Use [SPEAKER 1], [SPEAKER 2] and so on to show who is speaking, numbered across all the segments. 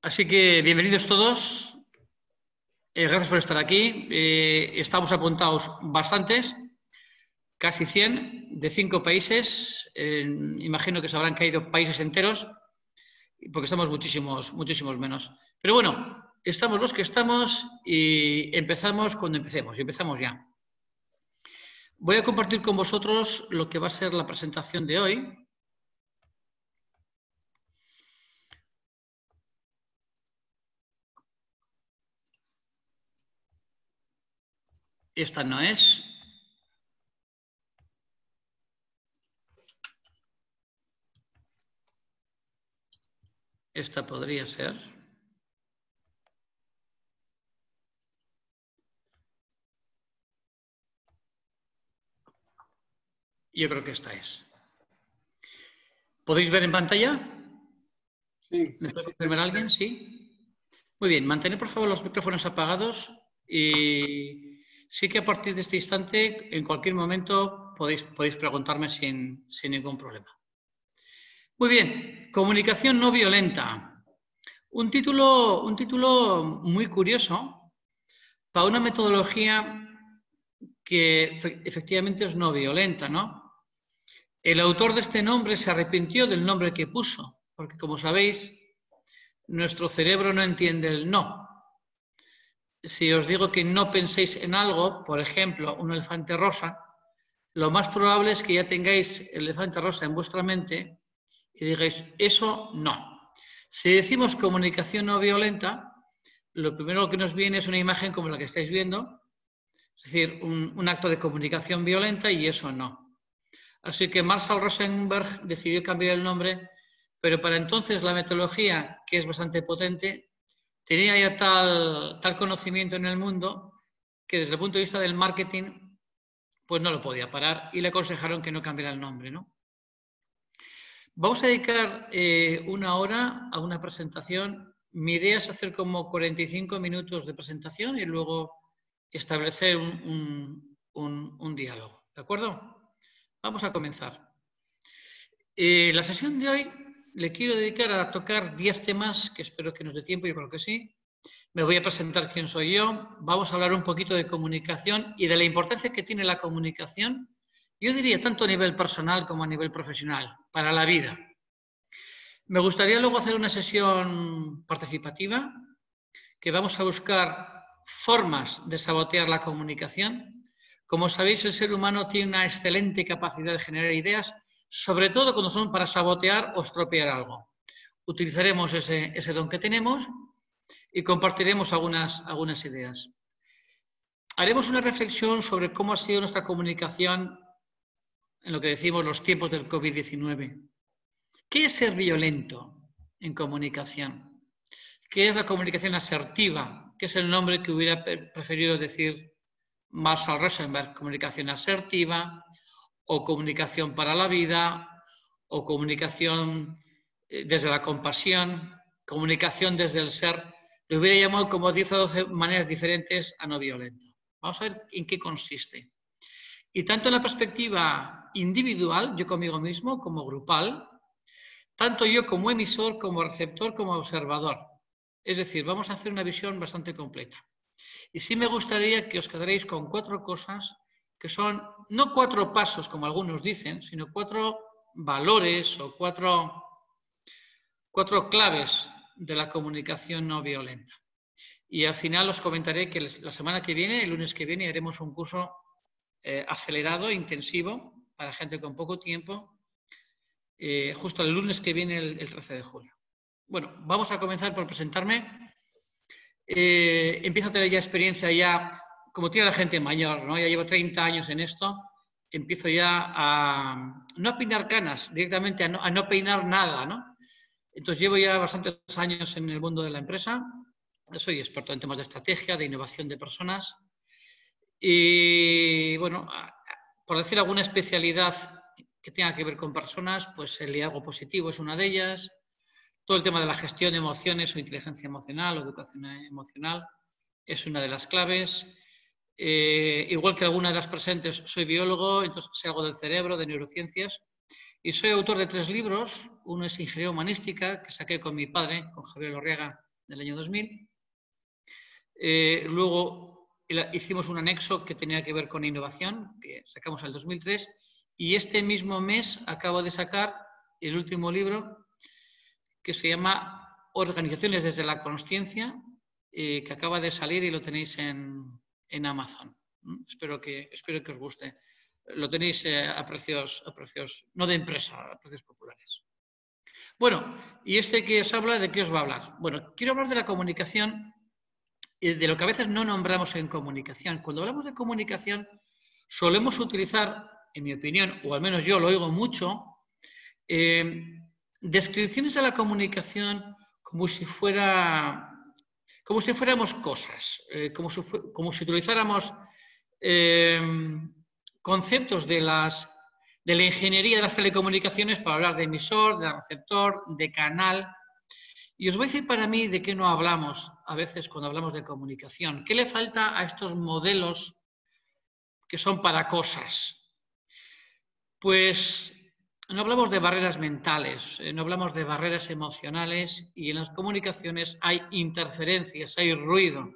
[SPEAKER 1] Así que bienvenidos todos. Eh, gracias por estar aquí. Eh, estamos apuntados bastantes, casi 100, de cinco países. Imagino que se habrán caído países enteros, porque estamos muchísimos, muchísimos menos. Pero bueno, estamos los que estamos y empezamos cuando empecemos. Y empezamos ya. Voy a compartir con vosotros lo que va a ser la presentación de hoy. Esta no es. Esta podría ser. Yo creo que esta es. ¿Podéis ver en pantalla?
[SPEAKER 2] Sí.
[SPEAKER 1] ¿Me puede confirmar alguien? Sí. Muy bien, mantener por favor los micrófonos apagados y sí que a partir de este instante, en cualquier momento, podéis, podéis preguntarme sin, sin ningún problema. Muy bien, comunicación no violenta. Un título, un título muy curioso para una metodología que efectivamente es no violenta, ¿no? El autor de este nombre se arrepintió del nombre que puso, porque como sabéis, nuestro cerebro no entiende el no. Si os digo que no penséis en algo, por ejemplo, un elefante rosa, lo más probable es que ya tengáis el elefante rosa en vuestra mente y digáis, eso no. Si decimos comunicación no violenta, lo primero que nos viene es una imagen como la que estáis viendo, es decir, un, acto de comunicación violenta y eso no. Así que Marshall Rosenberg decidió cambiar el nombre, pero para entonces la metodología, que es bastante potente, tenía ya tal, conocimiento en el mundo que desde el punto de vista del marketing, pues no lo podía parar y le aconsejaron que no cambiara el nombre. ¿no? Vamos a dedicar eh, una hora a una presentación. Mi idea es hacer como 45 minutos de presentación y luego establecer un diálogo. ¿De acuerdo? Vamos a comenzar. Eh, la sesión de hoy le quiero dedicar a tocar 10 temas que espero que nos dé tiempo, yo creo que sí. Me voy a presentar quién soy yo. Vamos a hablar un poquito de comunicación y de la importancia que tiene la comunicación, yo diría tanto a nivel personal como a nivel profesional, para la vida. Me gustaría luego hacer una sesión participativa que vamos a buscar formas de sabotear la comunicación como sabéis, el ser humano tiene una excelente capacidad de generar ideas, sobre todo cuando son para sabotear o estropear algo. Utilizaremos ese, don que tenemos y compartiremos algunas, algunas ideas. Haremos una reflexión sobre cómo ha sido nuestra comunicación en lo que decimos los tiempos del COVID-19. ¿Qué es ser violento en comunicación? ¿Qué es la comunicación asertiva? ¿Qué es el nombre que hubiera preferido decir Marshall Rosenberg, comunicación asertiva, o comunicación para la vida, o comunicación eh, desde la compasión, comunicación desde el ser. Lo hubiera llamado como 10 o 12 maneras diferentes a no violento. Vamos a ver en qué consiste. Y tanto en la perspectiva individual, yo conmigo mismo, como grupal, tanto yo como emisor, como receptor, como observador. Es decir, vamos a hacer una visión bastante completa. Y sí me gustaría que os quedaréis con cuatro cosas que son no cuatro pasos, como algunos dicen, sino cuatro valores o cuatro, cuatro claves de la comunicación no violenta. Y al final os comentaré que la semana que viene, el lunes que viene, haremos un curso eh, acelerado, intensivo, para gente con poco tiempo, eh, justo el lunes que viene, el, el 13 de julio. Bueno, vamos a comenzar por presentarme. Eh, empiezo a tener ya experiencia ya, como tiene la gente mayor, ¿no? Ya llevo 30 años en esto, empiezo ya a no a peinar canas, directamente a no, a no peinar nada, ¿no? Entonces llevo ya bastantes años en el mundo de la empresa, soy experto en temas de estrategia, de innovación de personas y, bueno, por decir alguna especialidad que tenga que ver con personas, pues el liderazgo positivo es una de ellas, todo el tema de la gestión de emociones o inteligencia emocional o educación emocional es una de las claves. Eh, igual que algunas de las presentes, soy biólogo, entonces sé algo del cerebro, de neurociencias, Y soy autor de tres libros. Uno es Ingeniería Humanística, que saqué con mi padre, con Javier Lorriaga, del año 2000. Eh, luego hicimos un anexo que tenía que ver con innovación, que sacamos en el 2003. Y este mismo mes acabo de sacar el último libro, que se llama Organizaciones desde la Consciencia, eh, que acaba de salir y lo tenéis en, en Amazon. Espero que, espero que os guste. Lo tenéis eh, a, precios, a precios, no de empresa, a precios populares. Bueno, y este que os habla, ¿de qué os va a hablar? Bueno, quiero hablar de la comunicación y de lo que a veces no nombramos en comunicación. Cuando hablamos de comunicación, solemos utilizar, en mi opinión, o al menos yo lo oigo mucho, eh, descripciones de la comunicación como si fuera como si fuéramos cosas, eh, como, si, utilizáramos eh, conceptos de, las, de la ingeniería de las telecomunicaciones para hablar de emisor, de receptor, de canal. Y os voy a decir para mí de qué no hablamos a veces cuando hablamos de comunicación. ¿Qué le falta a estos modelos que son para cosas? Pues no hablamos de barreras mentales, eh, no hablamos de barreras emocionales y en las comunicaciones hay interferencias, hay ruido.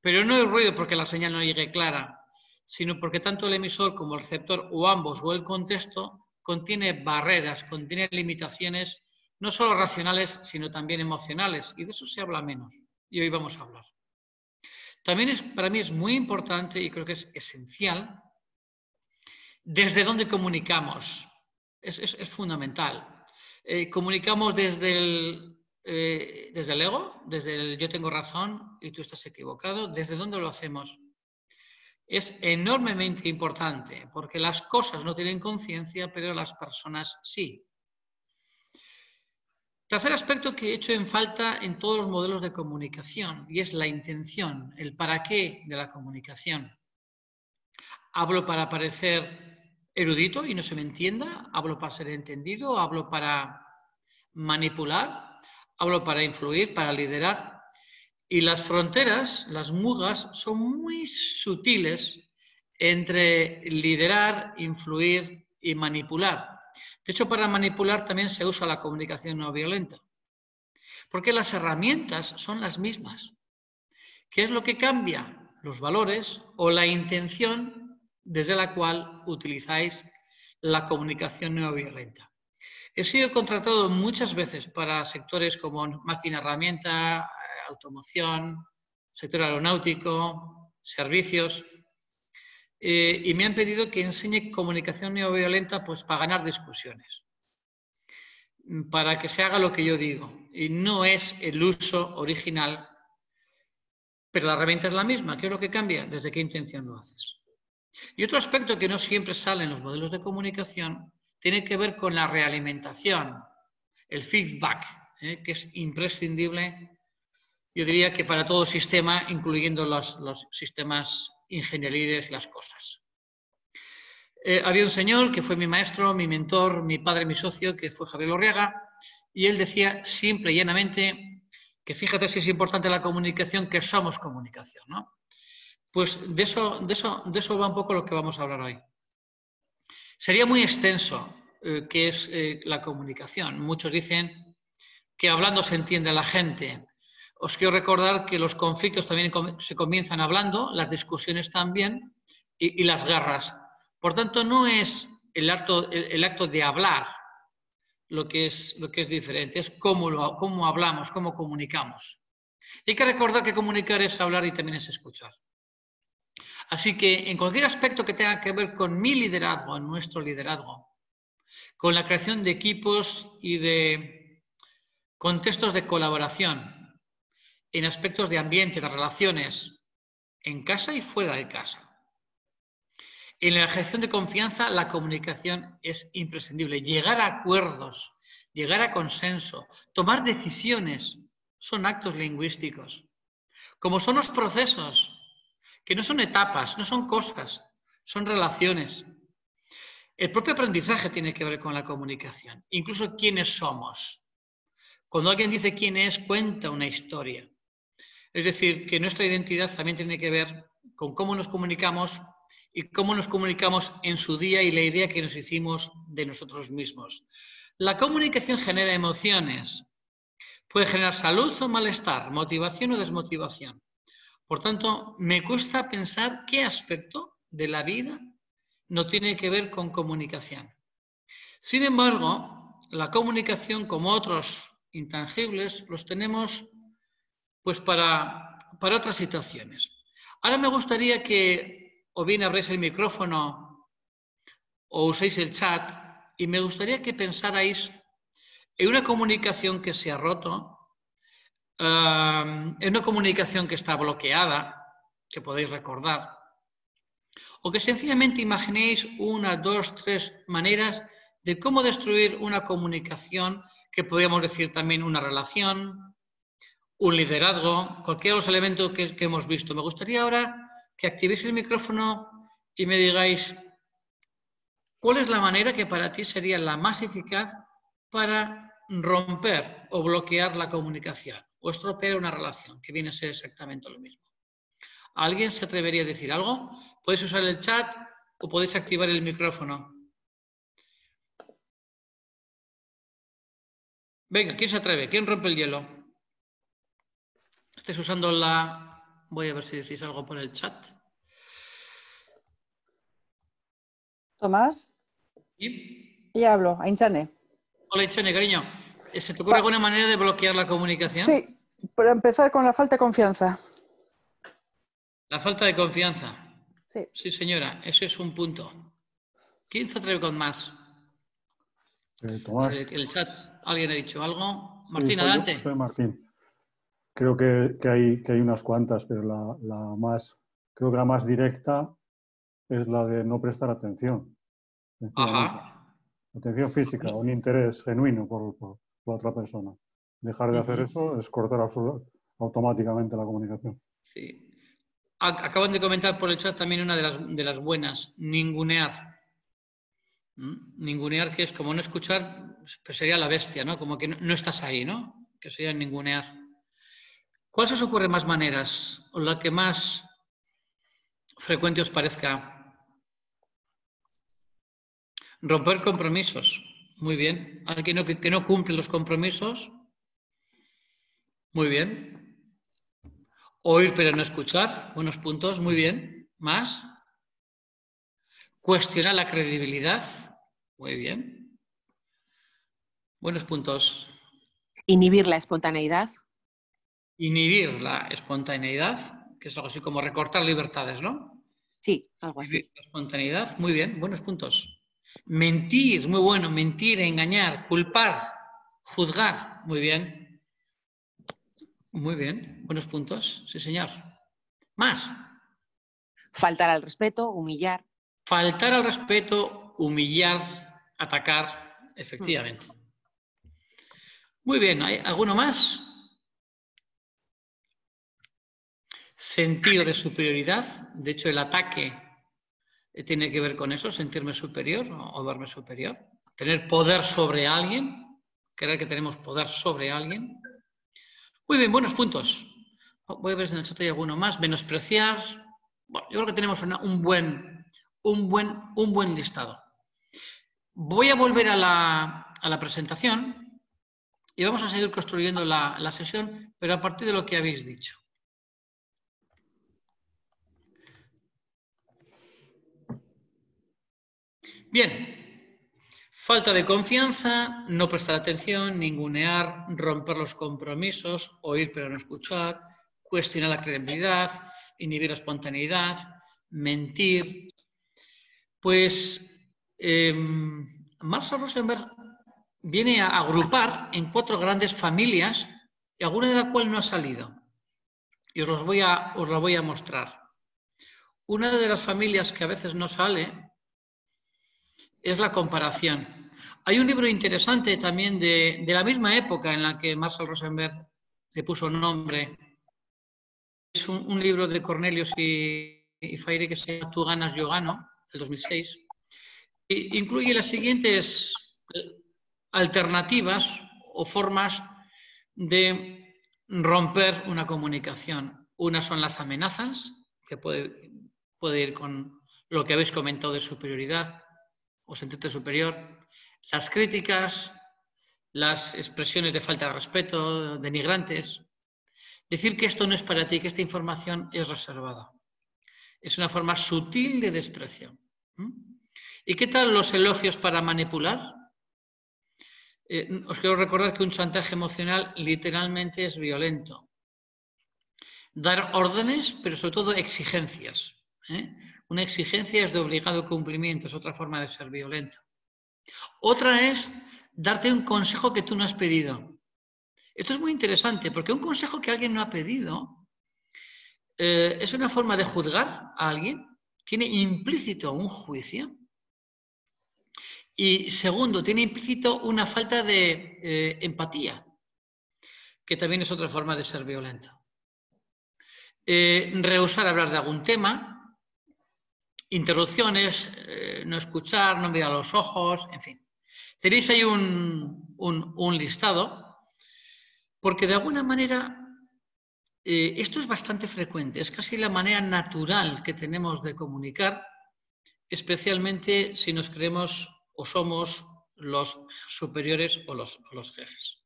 [SPEAKER 1] Pero no hay ruido porque la señal no llegue clara, sino porque tanto el emisor como el receptor o ambos o el contexto contiene barreras, contiene limitaciones no solo racionales, sino también emocionales. Y de eso se habla menos. Y hoy vamos a hablar. También es, para mí es muy importante y creo que es esencial desde dónde comunicamos es, fundamental. Eh, comunicamos desde el, eh, desde el ego, desde el yo tengo razón y tú estás equivocado. ¿Desde dónde lo hacemos? Es enormemente importante porque las cosas no tienen conciencia, pero las personas sí. Tercer aspecto que he hecho en falta en todos los modelos de comunicación y es la intención, el para qué de la comunicación. Hablo para parecer erudito y no se me entienda, hablo para ser entendido, hablo para manipular, hablo para influir, para liderar. Y las fronteras, las mugas, son muy sutiles entre liderar, influir y manipular. De hecho, para manipular también se usa la comunicación no violenta, porque las herramientas son las mismas. ¿Qué es lo que cambia? Los valores o la intención desde la cual utilizáis la comunicación no violenta. He sido contratado muchas veces para sectores como máquina herramienta, automoción, sector aeronáutico, servicios, eh, y me han pedido que enseñe comunicación no violenta pues, para ganar discusiones, para que se haga lo que yo digo. Y no es el uso original, pero la herramienta es la misma. ¿Qué es lo que cambia? ¿Desde qué intención lo haces? Y otro aspecto que no siempre sale en los modelos de comunicación tiene que ver con la realimentación, el feedback, ¿eh? que es imprescindible, yo diría que para todo sistema, incluyendo los, sistemas ingenieriles, las cosas. Eh, había un señor que fue mi maestro, mi mentor, mi padre, mi socio, que fue Javier Lorriaga, y él decía simple y llanamente que fíjate si es importante la comunicación, que somos comunicación, ¿no? Pues de eso, va un poco lo que vamos a hablar hoy. Sería muy extenso eh, qué es eh, la comunicación. Muchos dicen que hablando se entiende a la gente. Os quiero recordar que los conflictos también se comienzan hablando, las discusiones también y, las guerras. Por tanto, no es el acto, de hablar lo que, es, lo que es diferente, es cómo, cómo hablamos, cómo comunicamos. hay que recordar que comunicar es hablar y también es escuchar. Así que en cualquier aspecto que tenga que ver con mi liderazgo, en nuestro liderazgo, con la creación de equipos y de contextos de colaboración, en aspectos de ambiente, de relaciones, en casa y fuera de casa. En la gestión de confianza, la comunicación es imprescindible. Llegar a acuerdos, llegar a consenso, tomar decisiones, son actos lingüísticos. Como son los procesos, que no son etapas, no son cosas, son relaciones. El propio aprendizaje tiene que ver con la comunicación, incluso quiénes somos. Cuando alguien dice quién es, cuenta una historia. Es decir, que nuestra identidad también tiene que ver con cómo nos comunicamos y cómo nos comunicamos en su día y la idea que nos hicimos de nosotros mismos. La comunicación genera emociones. Puede generar salud o malestar, motivación o desmotivación. Por tanto, me cuesta pensar qué aspecto de la vida no tiene que ver con comunicación. Sin embargo, la comunicación, como otros intangibles, los tenemos pues para, para otras situaciones. Ahora me gustaría que o bien abréis el micrófono o uséis el chat y me gustaría que pensarais en una comunicación que se ha roto, en una comunicación que está bloqueada, que podéis recordar, o que sencillamente imaginéis una, dos, tres maneras de cómo destruir una comunicación, que podríamos decir también una relación, un liderazgo, cualquiera de los elementos que, hemos visto. Me gustaría ahora que activéis el micrófono y me digáis cuál es la manera que para ti sería la más eficaz para romper o bloquear la comunicación o estropear una relación, que viene a ser exactamente lo mismo. ¿Alguien se atrevería a decir algo? Podéis usar el chat o podéis activar el micrófono. Venga, ¿quién se atreve? ¿Quién rompe el hielo? Estáis usando la... Voy a ver si decís algo por el chat.
[SPEAKER 3] Tomás.
[SPEAKER 1] ¿Sí?
[SPEAKER 3] Ya hablo, Ainchane.
[SPEAKER 1] Hola, Ainchane, cariño. ¿Se te ocurre alguna manera de bloquear la comunicación?
[SPEAKER 3] Sí, para empezar con la falta de confianza.
[SPEAKER 1] La falta de confianza.
[SPEAKER 3] Sí.
[SPEAKER 1] Sí, señora, ese es un punto. ¿Quién se atreve con más?
[SPEAKER 2] Eh, Tomás.
[SPEAKER 1] El, chat, ¿alguien ha dicho algo? Martín, adelante.
[SPEAKER 2] soy Martín. Creo que, hay, que hay unas cuantas, pero la, más, creo que la más directa es la de no prestar atención.
[SPEAKER 1] Ajá.
[SPEAKER 2] Atención física, un interés genuino por, por, otra persona. Dejar de hacer eso es cortar automáticamente la comunicación.
[SPEAKER 1] Sí. Acaban de comentar por el chat también una de las, de las buenas, ningunear. ¿Mm? Ningunear que es como no escuchar, pues sería la bestia, ¿no? Como que no, estás ahí, ¿no? Que sería ningunear. ¿Cuáles os ocurren más maneras? ¿O la que más frecuente os parezca? Romper compromisos. Muy bien. Alguien que, que no cumple los compromisos. Muy bien. Oír pero no escuchar. Buenos puntos. Muy bien. Más. Cuestionar la credibilidad. Muy bien. Buenos puntos.
[SPEAKER 4] Inhibir la espontaneidad.
[SPEAKER 1] Inhibir la espontaneidad, que es algo así como recortar libertades, ¿no?
[SPEAKER 4] Sí, algo así.
[SPEAKER 1] Inhibir la espontaneidad. Muy bien. Buenos puntos. Mentir. Muy bueno. Mentir, engañar, culpar, juzgar. Muy bien. Muy bien, buenos puntos, sí señor. Más.
[SPEAKER 4] Faltar al respeto, humillar.
[SPEAKER 1] Faltar al respeto, humillar, atacar, efectivamente. Muy bien, ¿hay alguno más? Sentido de superioridad. De hecho, el ataque tiene que ver con eso, sentirme superior o verme superior. Tener poder sobre alguien, creer que tenemos poder sobre alguien. Muy bien, buenos puntos. Voy a ver si en el chat hay alguno más. Menospreciar. Bueno, yo creo que tenemos un, buen, un, buen, un buen listado. Voy a volver a la, presentación y vamos a seguir construyendo la, la sesión, pero a partir de lo que habéis dicho. Bien, Falta de confianza, no prestar atención, ningunear, romper los compromisos, oír pero no escuchar, cuestionar la credibilidad, inhibir la espontaneidad, mentir. Pues eh, Marshall Rosenberg viene a agrupar en cuatro grandes familias, y alguna de las cuales no ha salido. Y os, voy a, os la voy a mostrar. Una de las familias que a veces no sale es la comparación. Hay un libro interesante también de, la misma época en la que Marshall Rosenberg le puso nombre. Es un, libro de Cornelius y, y, Faire que se llama Tú ganas, yo gano, del 2006. E incluye las siguientes alternativas o formas de romper una comunicación. Una son las amenazas, que puede, puede ir con lo que habéis comentado de superioridad o sentirte superior, las críticas, las expresiones de falta de respeto, denigrantes. Decir que esto no es para ti, que esta información es reservada. Es una forma sutil de desprecio. ¿Y qué tal los elogios para manipular? Eh, os quiero recordar que un chantaje emocional literalmente es violento. Dar órdenes, pero sobre todo exigencias. ¿eh? Una exigencia es de obligado cumplimiento, es otra forma de ser violento. Otra es darte un consejo que tú no has pedido. Esto es muy interesante porque un consejo que alguien no ha pedido eh, es una forma de juzgar a alguien, tiene implícito un juicio. Y segundo, tiene implícito una falta de eh, empatía, que también es otra forma de ser violento. Eh, rehusar hablar de algún tema, interrupciones, no escuchar, no mirar los ojos, en fin. Tenéis ahí un, listado, porque de alguna manera eh, esto es bastante frecuente, es casi la manera natural que tenemos de comunicar, especialmente si nos creemos o somos los superiores o los jefes.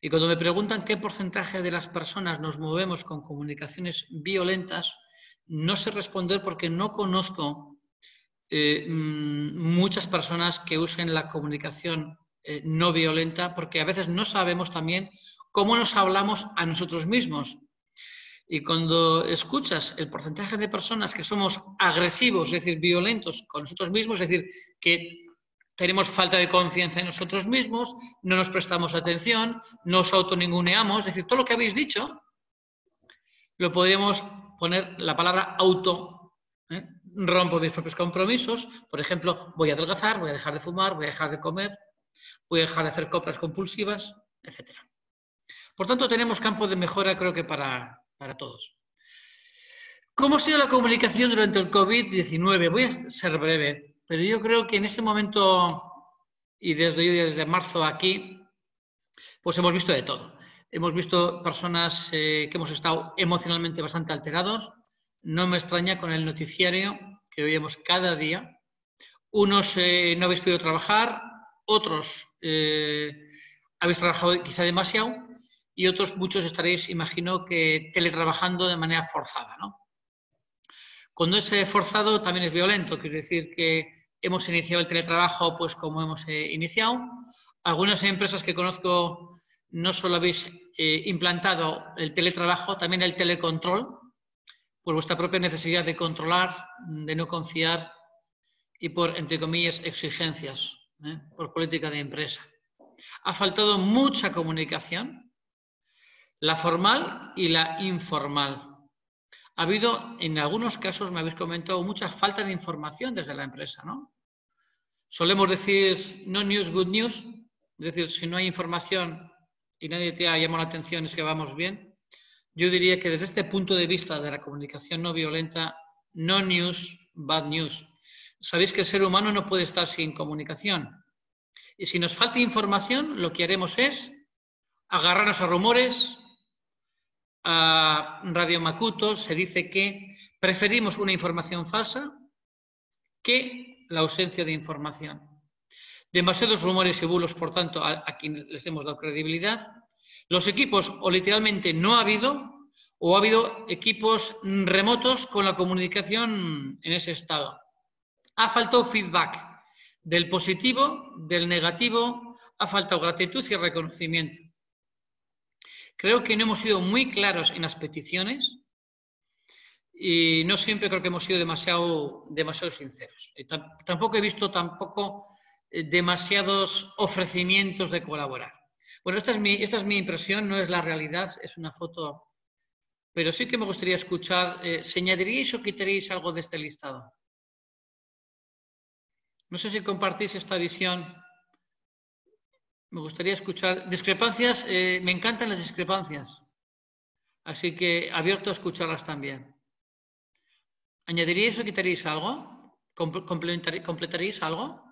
[SPEAKER 1] Y cuando me preguntan qué porcentaje de las personas nos movemos con comunicaciones violentas, no sé responder porque no conozco eh, mm, muchas personas que usen la comunicación eh, no violenta, porque a veces no sabemos también cómo nos hablamos a nosotros mismos. Y cuando escuchas el porcentaje de personas que somos agresivos, es decir, violentos con nosotros mismos, es decir, que tenemos falta de confianza en nosotros mismos, no nos prestamos atención, nos autoninguneamos, es decir, todo lo que habéis dicho, lo podríamos poner la palabra auto, ¿eh? rompo mis propios compromisos, por ejemplo, voy a adelgazar, voy a dejar de fumar, voy a dejar de comer, voy a dejar de hacer compras compulsivas, etc. Por tanto, tenemos campo de mejora creo que para, para todos. ¿Cómo ha sido la comunicación durante el COVID-19? Voy a ser breve, pero yo creo que en este momento, y desde desde marzo aquí, pues hemos visto de todo. Hemos visto personas eh, que hemos estado emocionalmente bastante alterados, no me extraña con el noticiario que oímos cada día. Unos eh, no habéis podido trabajar, otros eh, habéis trabajado quizá demasiado y otros muchos estaréis, imagino, que teletrabajando de manera forzada. ¿no? Cuando es forzado también es violento, quiere decir que hemos iniciado el teletrabajo pues como hemos iniciado. Algunas empresas que conozco no solo habéis implantado el teletrabajo, también el telecontrol, por vuestra propia necesidad de controlar, de no confiar y por, entre comillas, exigencias, ¿eh? por política de empresa. Ha faltado mucha comunicación, la formal y la informal. Ha habido, en algunos casos, me habéis comentado, mucha falta de información desde la empresa, ¿no? Solemos decir no news, good news, es decir, si no hay información y nadie te ha llamado la atención es que vamos bien. Yo diría que desde este punto de vista de la comunicación no violenta, no news, bad news. Sabéis que el ser humano no puede estar sin comunicación. Y si nos falta información, lo que haremos es agarrarnos a rumores, a Radio Makuto se dice que preferimos una información falsa que la ausencia de información. Demasiados rumores y bulos, por tanto, a, quienes les hemos dado credibilidad, los equipos o literalmente no ha habido o ha habido equipos remotos con la comunicación en ese estado. Ha faltado feedback del positivo, del negativo, ha faltado gratitud y reconocimiento. Creo que no hemos sido muy claros en las peticiones y no siempre creo que hemos sido demasiado, demasiado sinceros. tampoco he visto tampoco demasiados ofrecimientos de colaborar. Bueno, esta es, mi, esta es mi impresión, no es la realidad, es una foto, pero sí que me gustaría escuchar, eh, ¿se añadiríais o quitaríais algo de este listado? No sé si compartís esta visión. Me gustaría escuchar. Discrepancias, eh, me encantan las discrepancias. Así que abierto a escucharlas también. ¿Añadiríais o quitaríais algo? ¿Completaríais algo?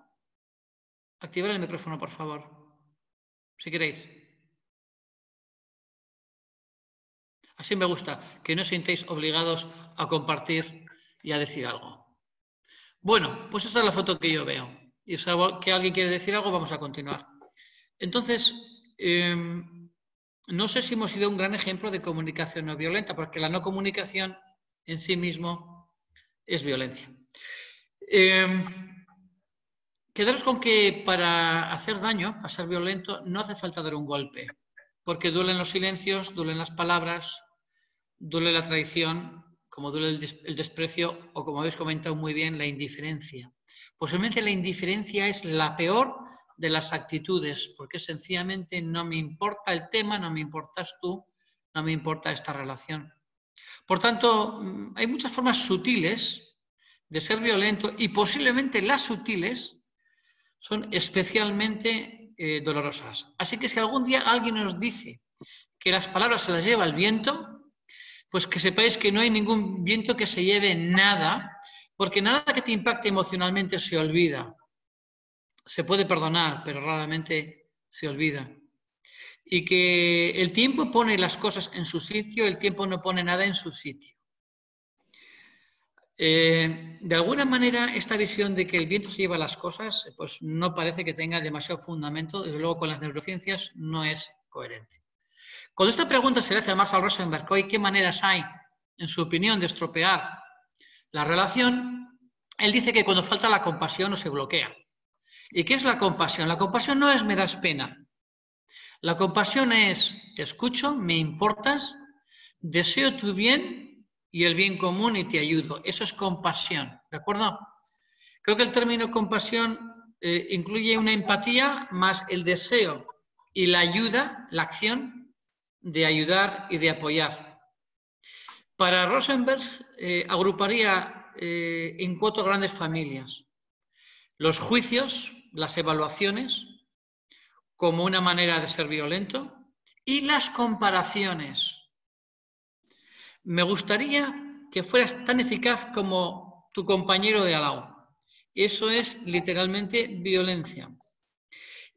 [SPEAKER 1] Activar el micrófono, por favor si queréis. Así me gusta, que no os sintéis obligados a compartir y a decir algo. Bueno, pues esa es la foto que yo veo. Y si que alguien quiere decir algo, vamos a continuar. Entonces, em, no sé si hemos sido un gran ejemplo de comunicación no violenta, porque la no comunicación en sí mismo es violencia. Em, quedaros con que para hacer daño, para ser violento, no hace falta dar un golpe, porque duelen los silencios, duelen las palabras, duele la traición, como duele el, desprecio o, como habéis comentado muy bien, la indiferencia. Posiblemente la indiferencia es la peor de las actitudes, porque sencillamente no me importa el tema, no me importas tú, no me importa esta relación. Por tanto, mm, hay muchas formas sutiles de ser violento y posiblemente las sutiles son especialmente eh, dolorosas. Así que si algún día alguien nos dice que las palabras se las lleva el viento, pues que sepáis que no hay ningún viento que se lleve nada, porque nada que te impacte emocionalmente se olvida. Se puede perdonar, pero raramente se olvida. Y que el tiempo pone las cosas en su sitio, el tiempo no pone nada en su sitio. Eh, de alguna manera, esta visión de que el viento se lleva las cosas, pues no parece que tenga demasiado fundamento. Desde luego, con las neurociencias no es coherente. Cuando esta pregunta se le hace a Marshall Rosenberg, ¿qué maneras hay, en su opinión, de estropear la relación? Él dice que cuando falta la compasión o se bloquea. ¿Y qué es la compasión? La compasión no es me das pena. La compasión es te escucho, me importas, deseo tu bien y el bien común y te ayudo. Eso es compasión, ¿de acuerdo? Creo que el término compasión eh, incluye una empatía más el deseo y la ayuda, la acción, de ayudar y de apoyar. Para Rosenberg eh, agruparía eh, en cuatro grandes familias. Los juicios, las evaluaciones, como una manera de ser violento, y las comparaciones. Me gustaría que fueras tan eficaz como tu compañero de al Eso es literalmente violencia.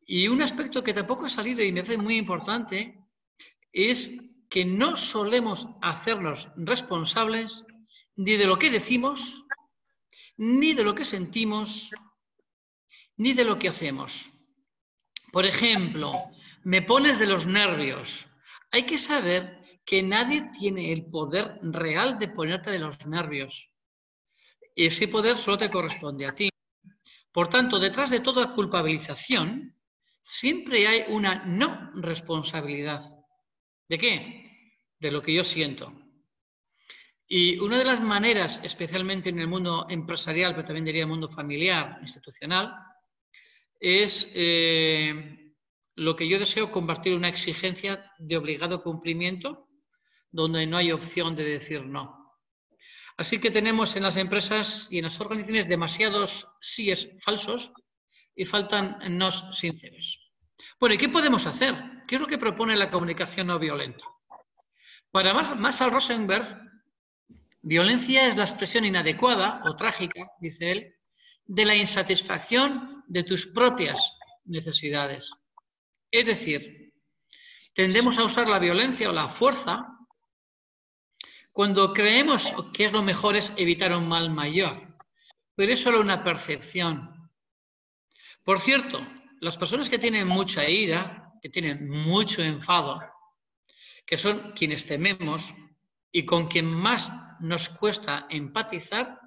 [SPEAKER 1] Y un aspecto que tampoco ha salido y me hace muy importante es que no solemos hacernos responsables ni de lo que decimos, ni de lo que sentimos, ni de lo que hacemos. Por ejemplo, me pones de los nervios. Hay que saber que nadie tiene el poder real de ponerte de los nervios. Ese poder solo te corresponde a ti. Por tanto, detrás de toda culpabilización, siempre hay una no responsabilidad. ¿De qué? De lo que yo siento. Y una de las maneras, especialmente en el mundo empresarial, pero también diría el mundo familiar, institucional, es eh, lo que yo deseo convertir en una exigencia de obligado cumplimiento, donde no hay opción de decir no. Así que tenemos en las empresas y en las organizaciones demasiados síes falsos y faltan nos sinceros. Bueno, ¿y qué podemos hacer? ¿Qué es lo que propone la comunicación no violenta? Para Marshall Rosenberg, violencia es la expresión inadecuada o trágica, dice él, de la insatisfacción de tus propias necesidades. Es decir, tendemos a usar la violencia o la fuerza cuando creemos que es lo mejor es evitar un mal mayor, pero es solo una percepción. Por cierto, las personas que tienen mucha ira, que tienen mucho enfado, que son quienes tememos y con quien más nos cuesta empatizar,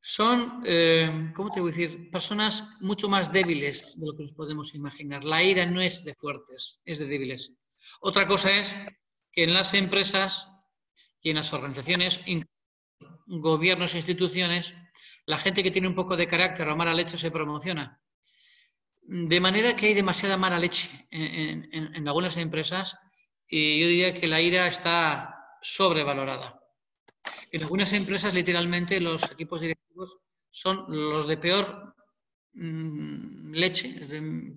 [SPEAKER 1] son, eh, ¿cómo te voy a decir?, personas mucho más débiles de lo que nos podemos imaginar. La ira no es de fuertes, es de débiles. Otra cosa es que en las empresas y en las organizaciones, gobiernos e instituciones, la gente que tiene un poco de carácter o mala leche se promociona. De manera que hay demasiada mala leche en, algunas empresas y yo diría que la ira está sobrevalorada. En algunas empresas, literalmente, los equipos directivos son los de peor mm, leche, de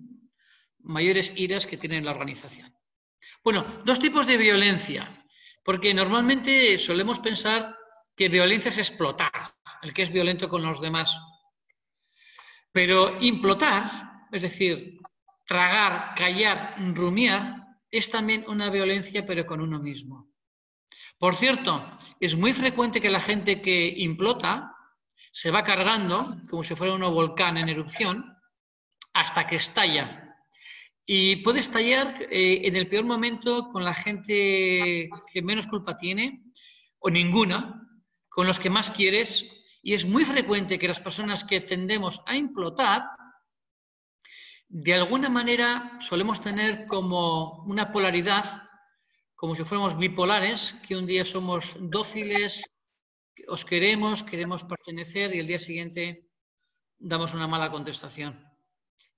[SPEAKER 1] mayores iras que tiene la organización. Bueno, dos tipos de violencia, porque normalmente solemos pensar que violencia es explotar, el que es violento con los demás. Pero implotar es decir, tragar, callar, rumiar, es también una violencia, pero con uno mismo. Por cierto, es muy frecuente que la gente que implota se va cargando como si fuera un volcán en erupción hasta que estalla. Y puede estallar eh, en el peor momento con la gente que menos culpa tiene o ninguna, con los que más quieres. Y es muy frecuente que las personas que tendemos a implotar, de alguna manera solemos tener como una polaridad, como si fuéramos bipolares, que un día somos dóciles, os queremos, queremos pertenecer y el día siguiente damos una mala contestación.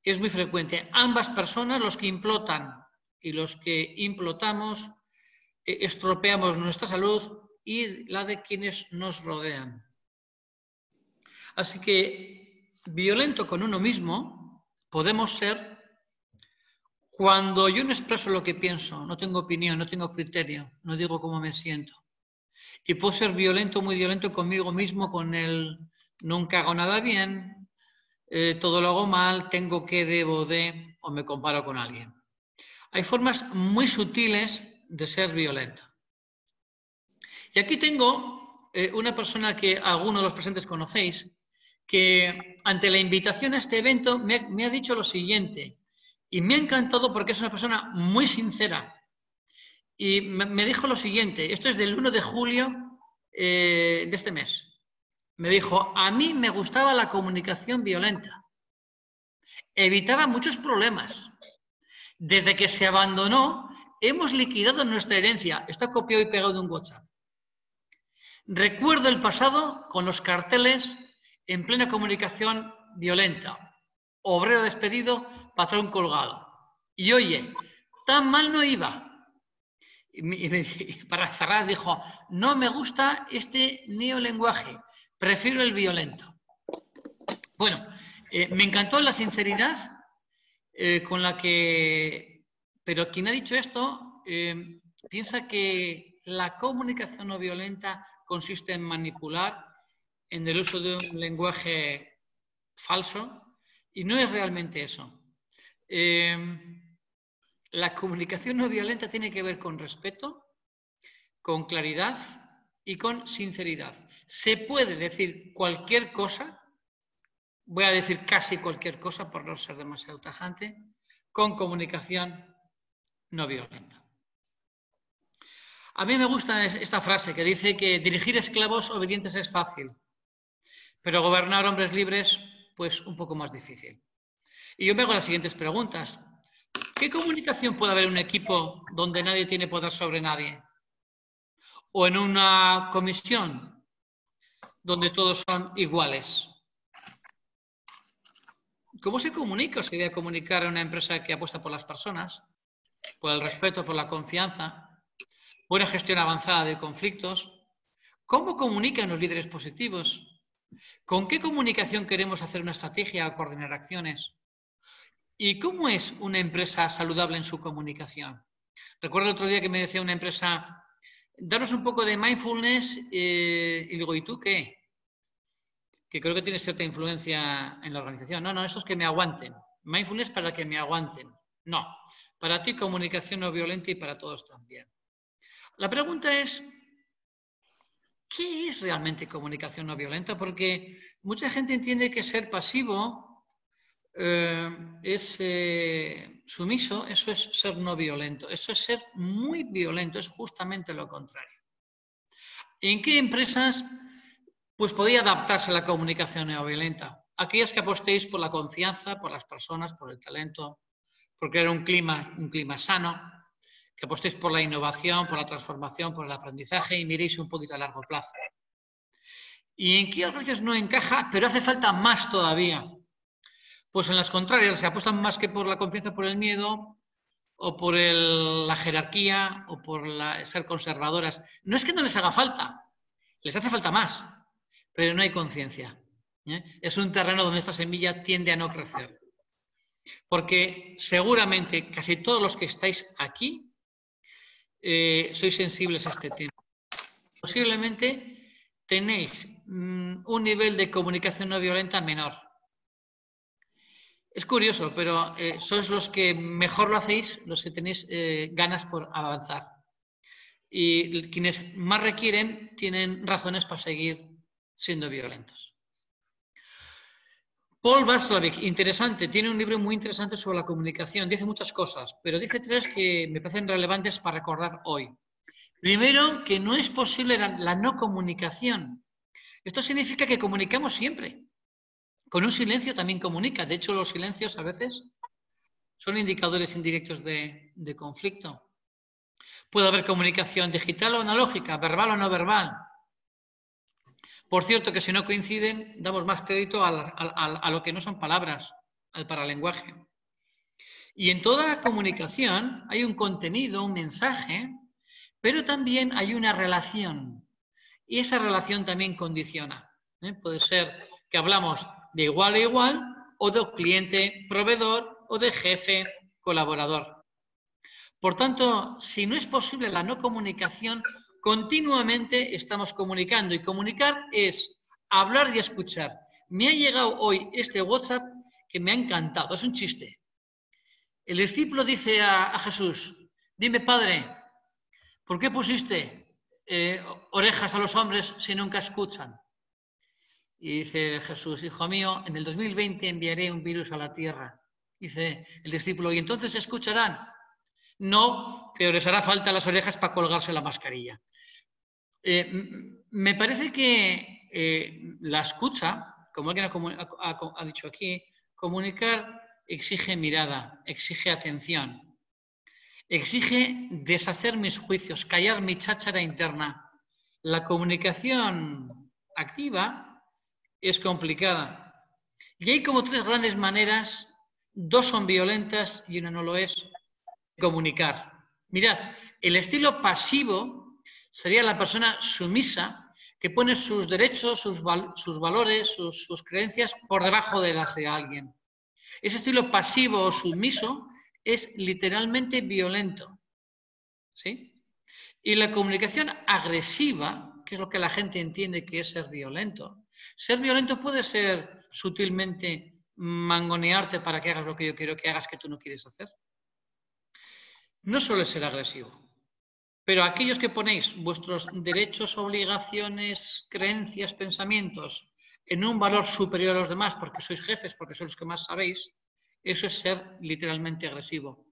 [SPEAKER 1] Es muy frecuente. Ambas personas, los que implotan y los que implotamos, eh, estropeamos nuestra salud y la de quienes nos rodean. Así que violento con uno mismo podemos ser cuando yo no expreso lo que pienso, no tengo opinión, no tengo criterio, no digo cómo me siento. Y puedo ser violento, muy violento conmigo mismo, con el nunca hago nada bien, eh, todo lo hago mal, tengo que, debo de, o me comparo con alguien. Hay formas muy sutiles de ser violento. Y aquí tengo eh, una persona que algunos de los presentes conocéis, que ante la invitación a este evento me, ha dicho lo siguiente, y me ha encantado porque es una persona muy sincera, y me, dijo lo siguiente, esto es del 1 de julio eh, de este mes. Me dijo, a mí me gustaba la comunicación violenta. Evitaba muchos problemas. Desde que se abandonó, hemos liquidado nuestra herencia. Está copiado y pegado de un WhatsApp. Recuerdo el pasado con los carteles en plena comunicación violenta. Obrero despedido, patrón colgado. Y oye, tan mal no iba. Y, para cerrar dijo, no me gusta este neolenguaje, prefiero el violento. Bueno, eh, me encantó la sinceridad eh, con la que, pero quien ha dicho esto eh, piensa que la comunicación no violenta consiste en manipular, en el uso de un lenguaje falso, y no es realmente eso. La comunicación no violenta tiene que ver con respeto, con claridad y con sinceridad. Se puede decir cualquier cosa, voy a decir casi cualquier cosa por no ser demasiado tajante, con comunicación no violenta. A mí me gusta esta frase que dice que dirigir esclavos obedientes es fácil, pero gobernar hombres libres, pues un poco más difícil. Y yo me hago las siguientes preguntas. ¿Qué comunicación puede haber en un equipo donde nadie tiene poder sobre nadie? ¿O en una comisión donde todos son iguales? ¿Cómo se comunica o se debe comunicar en una empresa que apuesta por las personas, por el respeto, por la confianza, buena gestión avanzada de conflictos? ¿Cómo comunican los líderes positivos? ¿Con qué comunicación queremos hacer una estrategia o coordinar acciones? ¿Y cómo es una empresa saludable en su comunicación? Recuerdo el otro día que me decía una empresa, danos un poco de mindfulness eh", y digo, ¿y tú qué? Que creo que tiene cierta influencia en la organización. No, no, eso es que me aguanten. Mindfulness para que me aguanten. No, para ti comunicación no violenta y para todos también. La pregunta es, ¿qué es realmente comunicación no violenta? Porque mucha gente entiende que ser pasivo eh, es eh, sumiso, eso es ser no violento, eso es ser muy violento, es justamente lo contrario. ¿En qué empresas pues podía adaptarse la comunicación no violenta? Aquellas que apostéis por la confianza, por las personas, por el talento, por crear un clima, un clima sano, que apostéis por la innovación, por la transformación, por el aprendizaje y miréis un poquito a largo plazo. ¿Y en qué organizaciones no encaja? Pero hace falta más todavía. Pues en las contrarias se apuestan más que por la confianza, por el miedo o por la jerarquía o por ser conservadoras. No es que no les haga falta, les hace falta más, pero no hay conciencia. ¿eh? Es un terreno donde esta semilla tiende a no crecer. Porque seguramente casi todos los que estáis aquí eh, sois sensibles a este tema. Posiblemente tenéis mm, un nivel de comunicación no violenta menor es curioso, pero eh, sois los que mejor lo hacéis, los que tenéis ganas por avanzar. Y quienes más requieren tienen razones para seguir siendo violentos. Paul Václavic, interesante, tiene un libro muy interesante sobre la comunicación, dice muchas cosas, pero dice tres que me parecen relevantes para recordar hoy. Primero, que no es posible la, no comunicación. Esto significa que comunicamos siempre. Con un silencio también comunica. De hecho, los silencios a veces son indicadores indirectos de conflicto. Puede haber comunicación digital o analógica, verbal o no verbal. Por cierto, que si no coinciden, damos más crédito a, lo que no son palabras, al paralenguaje. Y en toda comunicación hay un contenido, un mensaje, pero también hay una relación. Y esa relación también condiciona. ¿eh? Puede ser que hablamos de igual a igual o de cliente-proveedor o de jefe-colaborador. Por tanto, si no es posible la no comunicación, continuamente estamos comunicando y comunicar es hablar y escuchar. Me ha llegado hoy este WhatsApp que me ha encantado, es un chiste. El discípulo dice a, Jesús, dime padre, ¿por qué pusiste eh, orejas a los hombres si nunca escuchan? Y dice Jesús, hijo mío, en el 2020 enviaré un virus a la tierra. Dice el discípulo, ¿y entonces escucharán? No, pero les hará falta las orejas para colgarse la mascarilla. Eh, me parece que eh, la escucha, como alguien ha, ha- dicho aquí, comunicar exige mirada, exige atención, exige deshacer mis juicios, callar mi cháchara interna. La comunicación activa es complicada. Y hay como tres grandes maneras, dos son violentas y una no lo es, comunicar. Mirad, el estilo pasivo sería la persona sumisa que pone sus derechos, sus, val- sus valores, sus, sus creencias por debajo de las de alguien. Ese estilo pasivo o sumiso es literalmente violento. ¿Sí? Y la comunicación agresiva, que es lo que la gente entiende que es ser violento. Ser violento puede ser sutilmente mangonearte para que hagas lo que yo quiero que hagas que tú no quieres hacer. No suele ser agresivo. Pero aquellos que ponéis vuestros derechos, obligaciones, creencias, pensamientos en un valor superior a los demás porque sois jefes, porque sois los que más sabéis, eso es ser literalmente agresivo.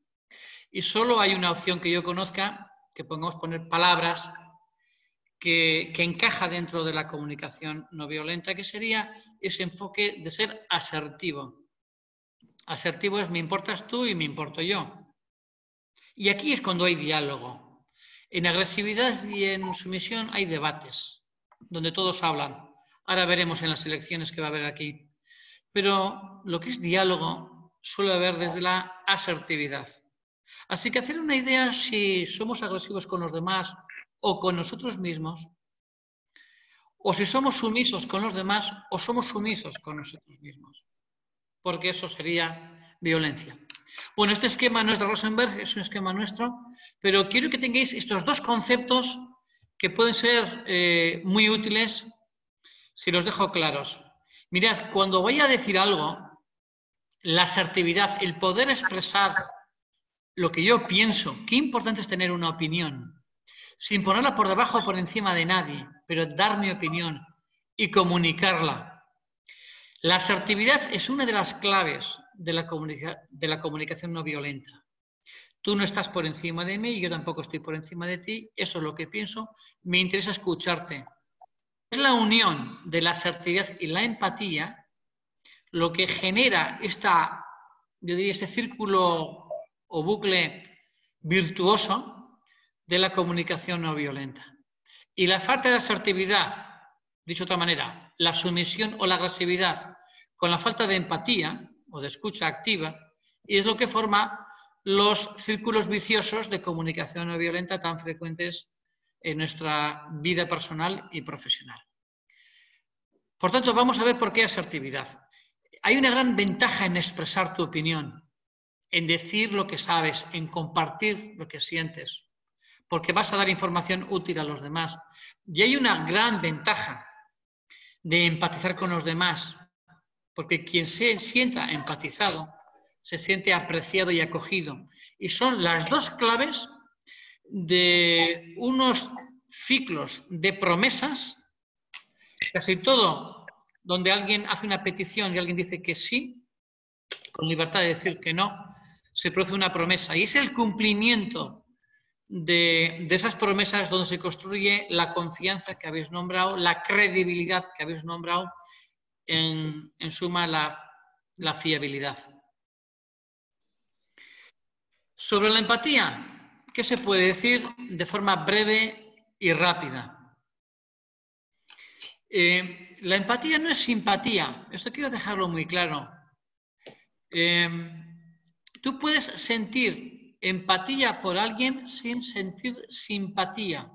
[SPEAKER 1] Y solo hay una opción que yo conozca, que podemos poner palabras que, que encaja dentro de la comunicación no violenta, que sería ese enfoque de ser asertivo. Asertivo es me importas tú y me importo yo. Y aquí es cuando hay diálogo. En agresividad y en sumisión hay debates, donde todos hablan. Ahora veremos en las elecciones que va a haber aquí. Pero lo que es diálogo suele haber desde la asertividad. Así que hacer una idea si somos agresivos con los demás o con nosotros mismos, o si somos sumisos con los demás o somos sumisos con nosotros mismos, porque eso sería violencia. Bueno, este esquema no es de Rosenberg, es un esquema nuestro, pero quiero que tengáis estos dos conceptos que pueden ser eh, muy útiles si los dejo claros. Mirad, cuando vaya a decir algo, la asertividad, el poder expresar lo que yo pienso, qué importante es tener una opinión, sin ponerla por debajo o por encima de nadie, pero dar mi opinión y comunicarla. La asertividad es una de las claves de la, de la comunicación no violenta. Tú no estás por encima de mí, yo tampoco estoy por encima de ti, eso es lo que pienso, me interesa escucharte. Es la unión de la asertividad y la empatía lo que genera esta, yo diría, este círculo o bucle virtuoso de la comunicación no violenta. Y la falta de asertividad, dicho de otra manera, la sumisión o la agresividad con la falta de empatía o de escucha activa, y es lo que forma los círculos viciosos de comunicación no violenta tan frecuentes en nuestra vida personal y profesional. Por tanto, vamos a ver por qué asertividad. Hay una gran ventaja en expresar tu opinión, en decir lo que sabes, en compartir lo que sientes, porque vas a dar información útil a los demás. Y hay una gran ventaja de empatizar con los demás, porque quien se sienta empatizado se siente apreciado y acogido. Y son las dos claves de unos ciclos de promesas, casi todo donde alguien hace una petición y alguien dice que sí, con libertad de decir que no, se produce una promesa. Y es el cumplimiento de, esas promesas donde se construye la confianza que habéis nombrado, la credibilidad que habéis nombrado, en, suma la fiabilidad. Sobre la empatía, ¿qué se puede decir de forma breve y rápida? Eh, la empatía no es simpatía, esto quiero dejarlo muy claro. Eh, tú puedes sentir empatía por alguien sin sentir simpatía.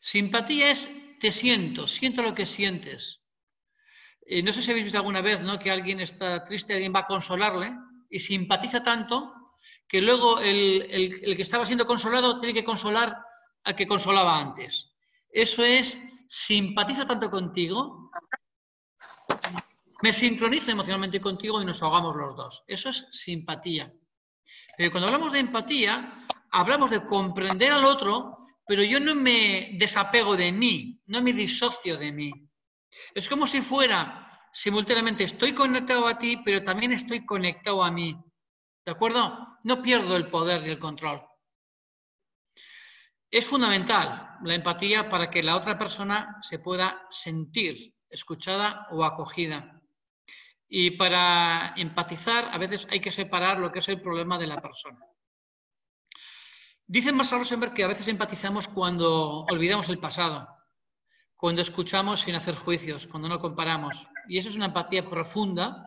[SPEAKER 1] Simpatía es te siento, siento lo que sientes. Eh, no sé si habéis visto alguna vez ¿no? que alguien está triste, alguien va a consolarle y simpatiza tanto que luego el, que estaba siendo consolado tiene que consolar al que consolaba antes. Eso es, simpatizo tanto contigo, me sincronizo emocionalmente contigo y nos ahogamos los dos. Eso es simpatía. Pero cuando hablamos de empatía, hablamos de comprender al otro, pero yo no me desapego de mí, no me disocio de mí. Es como si fuera simultáneamente estoy conectado a ti, pero también estoy conectado a mí. ¿De acuerdo? No pierdo el poder y el control. Es fundamental la empatía para que la otra persona se pueda sentir escuchada o acogida. Y para empatizar, a veces hay que separar lo que es el problema de la persona. Dice Marcel Rosenberg que a veces empatizamos cuando olvidamos el pasado, cuando escuchamos sin hacer juicios, cuando no comparamos. Y eso es una empatía profunda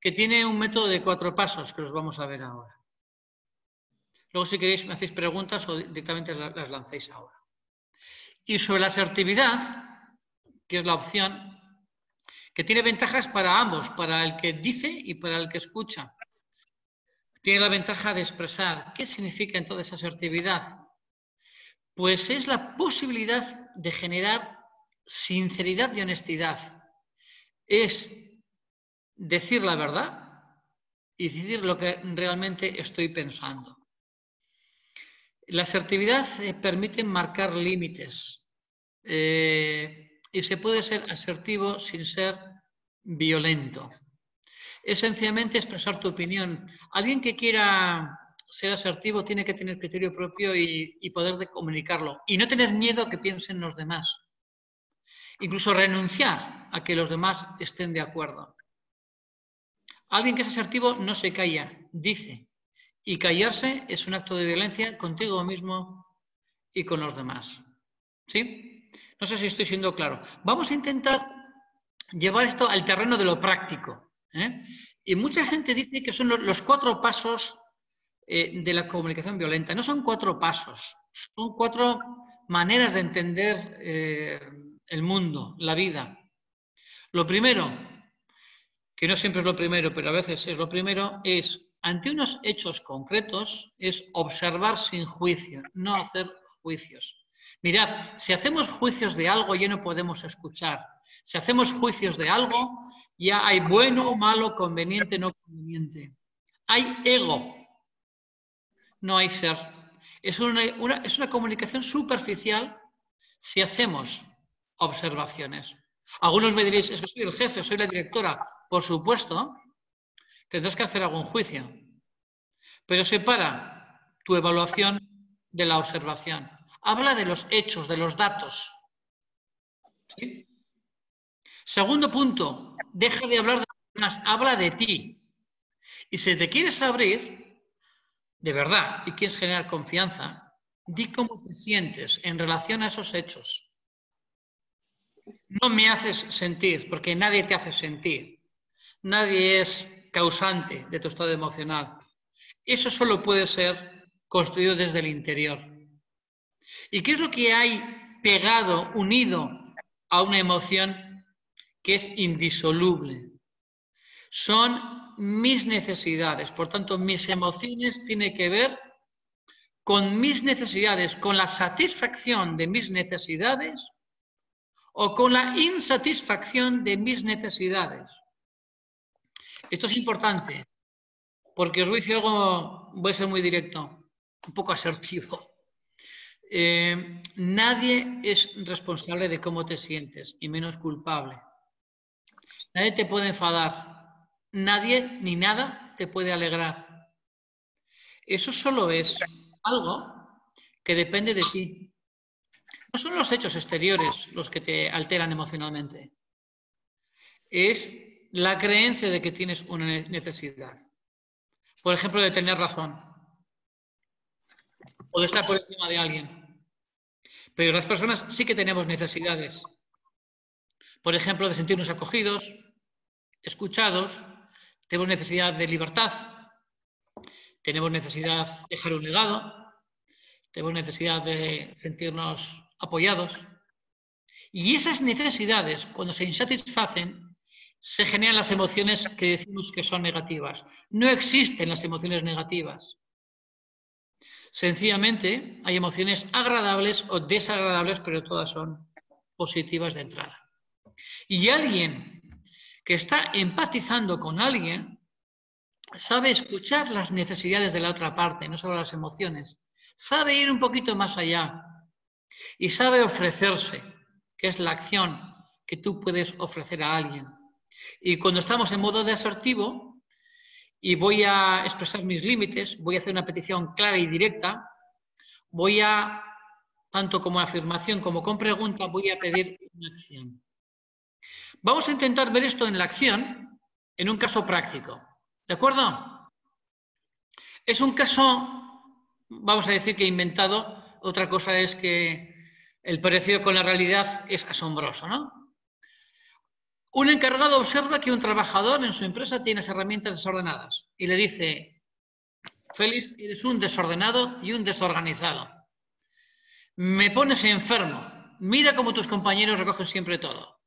[SPEAKER 1] que tiene un método de cuatro pasos que los vamos a ver ahora. Luego, si queréis, me hacéis preguntas o directamente las lancéis ahora. Y sobre la asertividad, que es la opción, que tiene ventajas para ambos, para el que dice y para el que escucha. Tiene la ventaja de expresar. ¿Qué significa entonces asertividad? Pues es la posibilidad de generar sinceridad y honestidad. Es decir la verdad y decir lo que realmente estoy pensando. La asertividad eh, permite marcar límites eh, y se puede ser asertivo sin ser violento. Es sencillamente expresar tu opinión. Alguien que quiera ser asertivo tiene que tener criterio propio y, poder de comunicarlo y no tener miedo a que piensen los demás. Incluso renunciar a que los demás estén de acuerdo. Alguien que es asertivo no se calla, dice. Y callarse es un acto de violencia contigo mismo y con los demás. ¿Sí? No sé si estoy siendo claro. Vamos a intentar llevar esto al terreno de lo práctico. ¿eh? Y mucha gente dice que son los cuatro pasos eh, de la comunicación violenta. No son cuatro pasos, son cuatro maneras de entender eh, el mundo, la vida. Lo primero, que no siempre es lo primero, pero a veces es lo primero, es ante unos hechos concretos, es observar sin juicio, no hacer juicios. Mirad, si hacemos juicios de algo ya no podemos escuchar. Si hacemos juicios de algo, ya hay bueno, malo, conveniente, no conveniente. Hay ego, no hay ser. Es una, es una comunicación superficial si hacemos observaciones. Algunos me diréis, es que soy el jefe, soy la directora. Por supuesto, tendrás que hacer algún juicio. Pero separa tu evaluación de la observación. Habla de los hechos, de los datos. Segundo punto, deja de hablar de demás, habla de ti. Y si te quieres abrir, de verdad, y quieres generar confianza, di cómo te sientes en relación a esos hechos. No me haces sentir, porque nadie te hace sentir. Nadie es causante de tu estado emocional. Eso solo puede ser construido desde el interior. ¿Y qué es lo que hay pegado, unido a una emoción que es indisoluble? Son mis necesidades. Por tanto, mis emociones tienen que ver con mis necesidades, con la satisfacción de mis necesidades o con la insatisfacción de mis necesidades. Esto es importante, porque os voy a decir algo, voy a ser muy directo, un poco asertivo. Eh, nadie es responsable de cómo te sientes, y menos culpable. Nadie te puede enfadar. Nadie ni nada te puede alegrar. Eso solo es algo que depende de ti. No son los hechos exteriores los que te alteran emocionalmente. Es la creencia de que tienes una necesidad. Por ejemplo, de tener razón. O de estar por encima de alguien. Pero las personas sí que tenemos necesidades. Por ejemplo, de sentirnos acogidos, escuchados, tenemos necesidad de libertad, tenemos necesidad de dejar un legado, tenemos necesidad de sentirnos apoyados. Y esas necesidades, cuando se insatisfacen, se generan las emociones que decimos que son negativas. No existen las emociones negativas. Sencillamente hay emociones agradables o desagradables, pero todas son positivas de entrada. Y alguien que está empatizando con alguien sabe escuchar las necesidades de la otra parte, no solo las emociones. Sabe ir un poquito más allá y sabe ofrecerse, que es la acción que tú puedes ofrecer a alguien. Y cuando estamos en modo de asertivo y voy a expresar mis límites, voy a hacer una petición clara y directa, voy a, tanto como afirmación como con pregunta, voy a pedir una acción. Vamos a intentar ver esto en la acción en un caso práctico. ¿De acuerdo? Es un caso, vamos a decir que inventado, otra cosa es que el parecido con la realidad es asombroso, ¿no? Un encargado observa que un trabajador en su empresa tiene herramientas desordenadas y le dice, Félix, eres un desordenado y un desorganizado. Me pones enfermo. Mira cómo tus compañeros recogen siempre todo.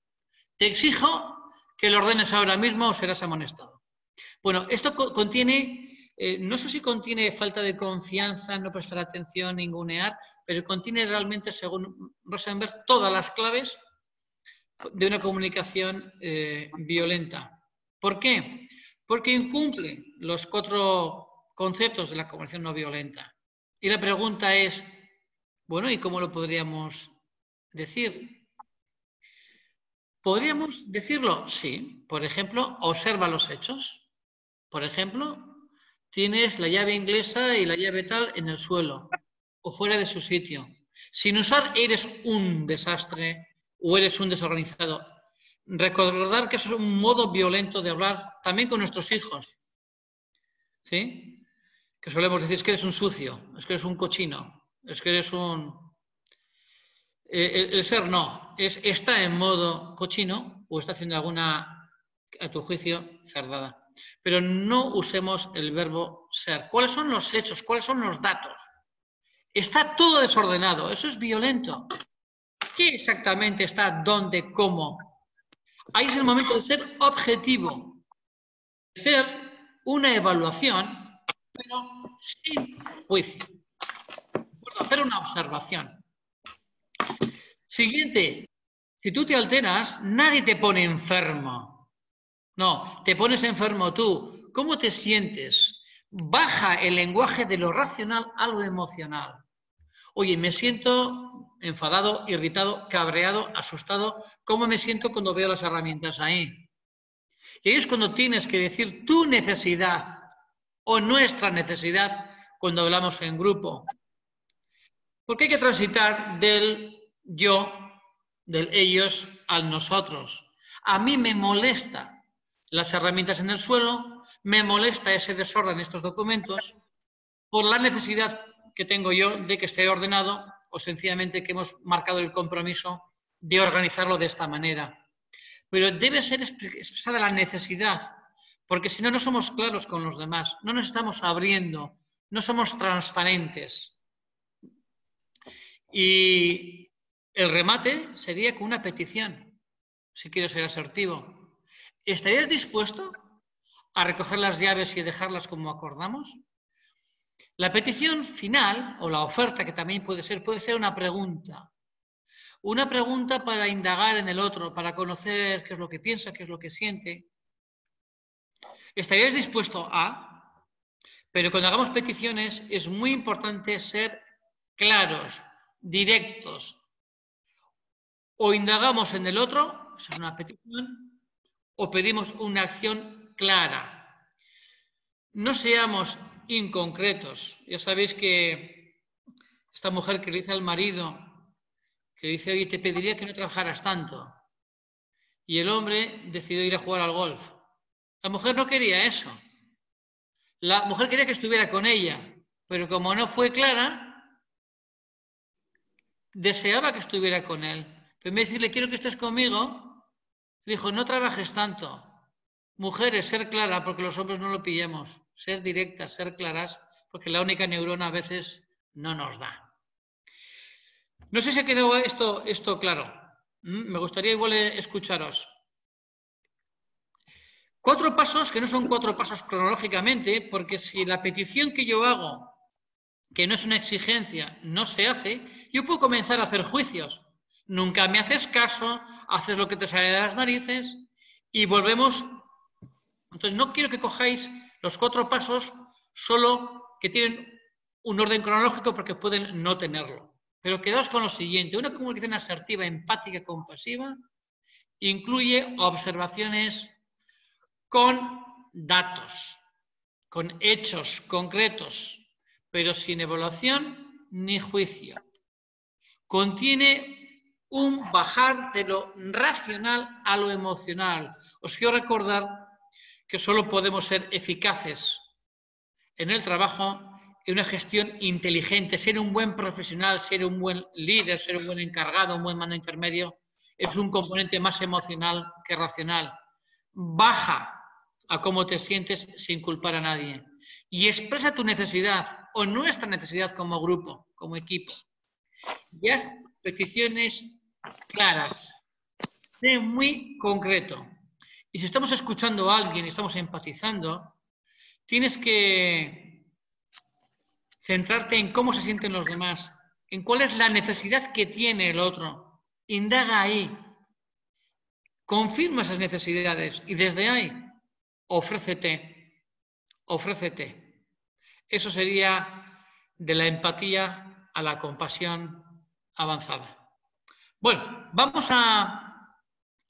[SPEAKER 1] Te exijo que lo ordenes ahora mismo o serás amonestado. Bueno, esto contiene, eh, no sé si contiene falta de confianza, no prestar atención, ningunear, pero contiene realmente, según Rosenberg, todas las claves de una comunicación eh, violenta. ¿Por qué? Porque incumple los cuatro conceptos de la comunicación no violenta. Y la pregunta es, bueno, ¿y cómo lo podríamos decir? ¿Podríamos decirlo? Sí. Por ejemplo, observa los hechos. Por ejemplo, tienes la llave inglesa y la llave tal en el suelo o fuera de su sitio. Sin usar eres un desastre o eres un desorganizado. Recordar que eso es un modo violento de hablar también con nuestros hijos. ¿Sí? Que solemos decir es que eres un sucio, es que eres un cochino, es que eres un... Eh, el, ser no, es está en modo cochino o está haciendo alguna, a tu juicio, cerdada. Pero no usemos el verbo ser. ¿Cuáles son los hechos? ¿Cuáles son los datos? Está todo desordenado, eso es violento. ¿Qué exactamente está dónde, cómo? Ahí es el momento de ser objetivo, de hacer una evaluación, pero sin juicio. Hacer una observación. Siguiente, si tú te alteras, nadie te pone enfermo. No, te pones enfermo tú. ¿Cómo te sientes? Baja el lenguaje de lo racional a lo emocional. Oye, me siento enfadado, irritado, cabreado, asustado. ¿Cómo me siento cuando veo las herramientas ahí? Y ahí es cuando tienes que decir tu necesidad o nuestra necesidad cuando hablamos en grupo. Porque hay que transitar del yo del ellos al nosotros. A mí me molesta las herramientas en el suelo, me molesta ese desorden en estos documentos por la necesidad que tengo yo de que esté ordenado o sencillamente que hemos marcado el compromiso de organizarlo de esta manera. Pero debe ser expresada la necesidad, porque si no, no somos claros con los demás, no nos estamos abriendo, no somos transparentes. Y el remate sería con una petición, si quiero ser asertivo. ¿Estarías dispuesto a recoger las llaves y dejarlas como acordamos? La petición final, o la oferta que también puede ser, puede ser una pregunta. Una pregunta para indagar en el otro, para conocer qué es lo que piensa, qué es lo que siente. ¿Estarías dispuesto a? Pero cuando hagamos peticiones es muy importante ser claros, directos, o indagamos en el otro, es una petición, o pedimos una acción clara. No seamos inconcretos. Ya sabéis que esta mujer que le dice al marido, que le dice, oye, te pediría que no trabajaras tanto. Y el hombre decidió ir a jugar al golf. La mujer no quería eso. La mujer quería que estuviera con ella, pero como no fue clara, deseaba que estuviera con él. Pero vez de decirle, quiero que estés conmigo, dijo, no trabajes tanto. Mujeres, ser clara, porque los hombres no lo pillamos. Ser directas, ser claras, porque la única neurona a veces no nos da. No sé si ha quedado esto, esto claro. Mm, me gustaría igual escucharos. Cuatro pasos que no son cuatro pasos cronológicamente, porque si la petición que yo hago, que no es una exigencia, no se hace, yo puedo comenzar a hacer juicios. Nunca me haces caso, haces lo que te sale de las narices y volvemos. Entonces, no quiero que cojáis los cuatro pasos solo que tienen un orden cronológico porque pueden no tenerlo. Pero quedaos con lo siguiente. Una comunicación asertiva, empática, compasiva, incluye observaciones con datos, con hechos concretos, pero sin evaluación ni juicio. Contiene un bajar de lo racional a lo emocional. Os quiero recordar que solo podemos ser eficaces en el trabajo en una gestión inteligente, ser un buen profesional, ser un buen líder, ser un buen encargado, un buen mando intermedio, es un componente más emocional que racional. Baja a cómo te sientes sin culpar a nadie. Y expresa tu necesidad o nuestra necesidad como grupo, como equipo. Y haz peticiones claras. Sé muy concreto. Y si estamos escuchando a alguien y estamos empatizando, tienes que centrarte en cómo se sienten los demás, en cuál es la necesidad que tiene el otro. Indaga ahí. Confirma esas necesidades y desde ahí ofrécete, ofrécete. Eso sería de la empatía a la compasión avanzada. Bueno, vamos a,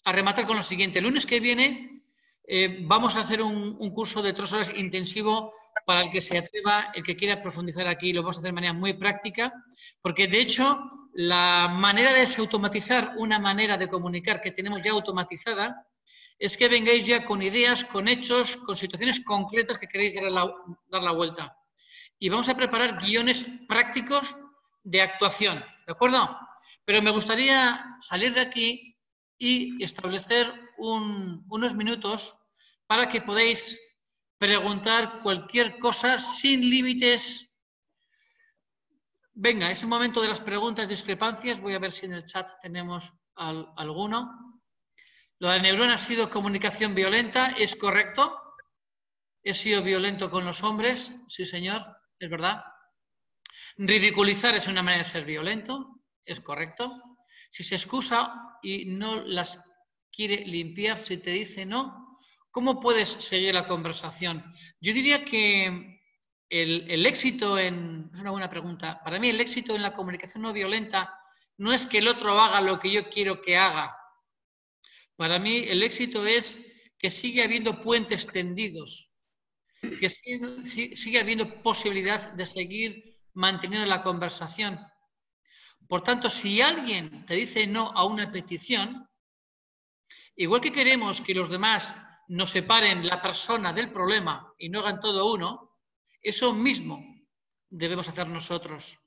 [SPEAKER 1] rematar con lo siguiente. El lunes que viene eh, vamos a hacer un, curso de tres horas intensivo para el que se atreva, el que quiera profundizar aquí, lo vamos a hacer de manera muy práctica, porque de hecho la manera de desautomatizar una manera de comunicar que tenemos ya automatizada es que vengáis ya con ideas, con hechos, con situaciones concretas que queréis dar la, vuelta. Y vamos a preparar guiones prácticos de actuación, ¿de acuerdo? Pero me gustaría salir de aquí y establecer unos minutos para que podáis preguntar cualquier cosa sin límites. Venga, es el momento de las preguntas, discrepancias. Voy a ver si en el chat tenemos alguno. Lo de neurona ha sido comunicación violenta, ¿es correcto? ¿He sido violento con los hombres? Sí, señor, es verdad. Ridiculizar es una manera de ser violento, es correcto. Si se excusa y no las quiere limpiar, si te dice no, ¿cómo puedes seguir la conversación? Yo diría que el, el éxito en... Es una buena pregunta. Para mí el éxito en la comunicación no violenta no es que el otro haga lo que yo quiero que haga, para mí el éxito es que sigue habiendo puentes tendidos, que sigue, habiendo posibilidad de seguir manteniendo la conversación. Por tanto, si alguien te dice no a una petición, igual que queremos que los demás nos separen la persona del problema y no hagan todo uno, eso mismo debemos hacer nosotros.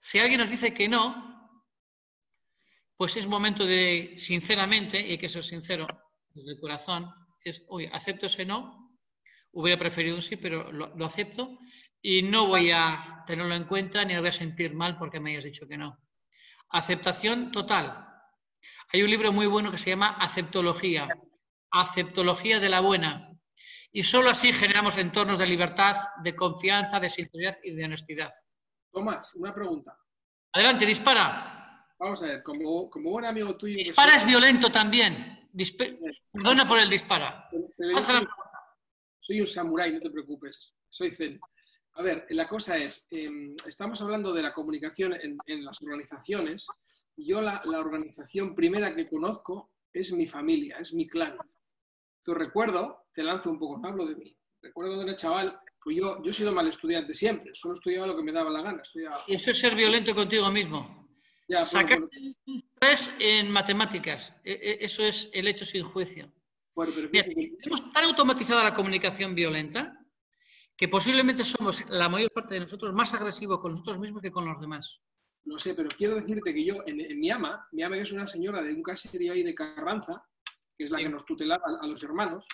[SPEAKER 1] Si alguien nos dice que no, pues es momento de, sinceramente, y hay que ser sincero, desde el corazón, es, oye, acepto ese no, hubiera preferido un sí, pero lo, acepto y no voy a tenerlo en cuenta ni voy a sentir mal porque me hayas dicho que no. Aceptación total. Hay un libro muy bueno que se llama Aceptología, Aceptología de la Buena. Y solo así generamos entornos de libertad, de confianza, de sinceridad y de honestidad.
[SPEAKER 5] Tomás, una pregunta.
[SPEAKER 1] Adelante, dispara.
[SPEAKER 5] Vamos a ver, como, como buen amigo tuyo...
[SPEAKER 1] Dispara es violento también. Perdona por el dispara.
[SPEAKER 5] Soy, un samurái, no te preocupes. Soy zen. A ver, la cosa es, em, estamos hablando de la comunicación en, las organizaciones. Yo la, la, organización primera que conozco es mi familia, es mi clan. Tu recuerdo, te lanzo un poco, no hablo de mí. Recuerdo cuando era chaval, pues yo, yo he sido mal estudiante siempre, solo estudiaba lo que me daba la gana. Estudiaba...
[SPEAKER 1] Y eso es ser violento contigo mismo.
[SPEAKER 5] Ya, bueno,
[SPEAKER 1] Sacaste un 3 en matemáticas. E- e- Eso es el hecho sin juicio.
[SPEAKER 5] bueno, pero
[SPEAKER 1] Mira,
[SPEAKER 5] que-
[SPEAKER 1] tenemos tan automatizada la comunicación violenta que posiblemente somos la mayor parte de nosotros más agresivos con nosotros mismos que con los demás.
[SPEAKER 5] No sé, pero quiero decirte que yo, en, en mi ama, mi ama que es una señora de un caserío ahí de Carranza, que es la
[SPEAKER 1] Sí.
[SPEAKER 5] que nos tutelaba a, a los hermanos,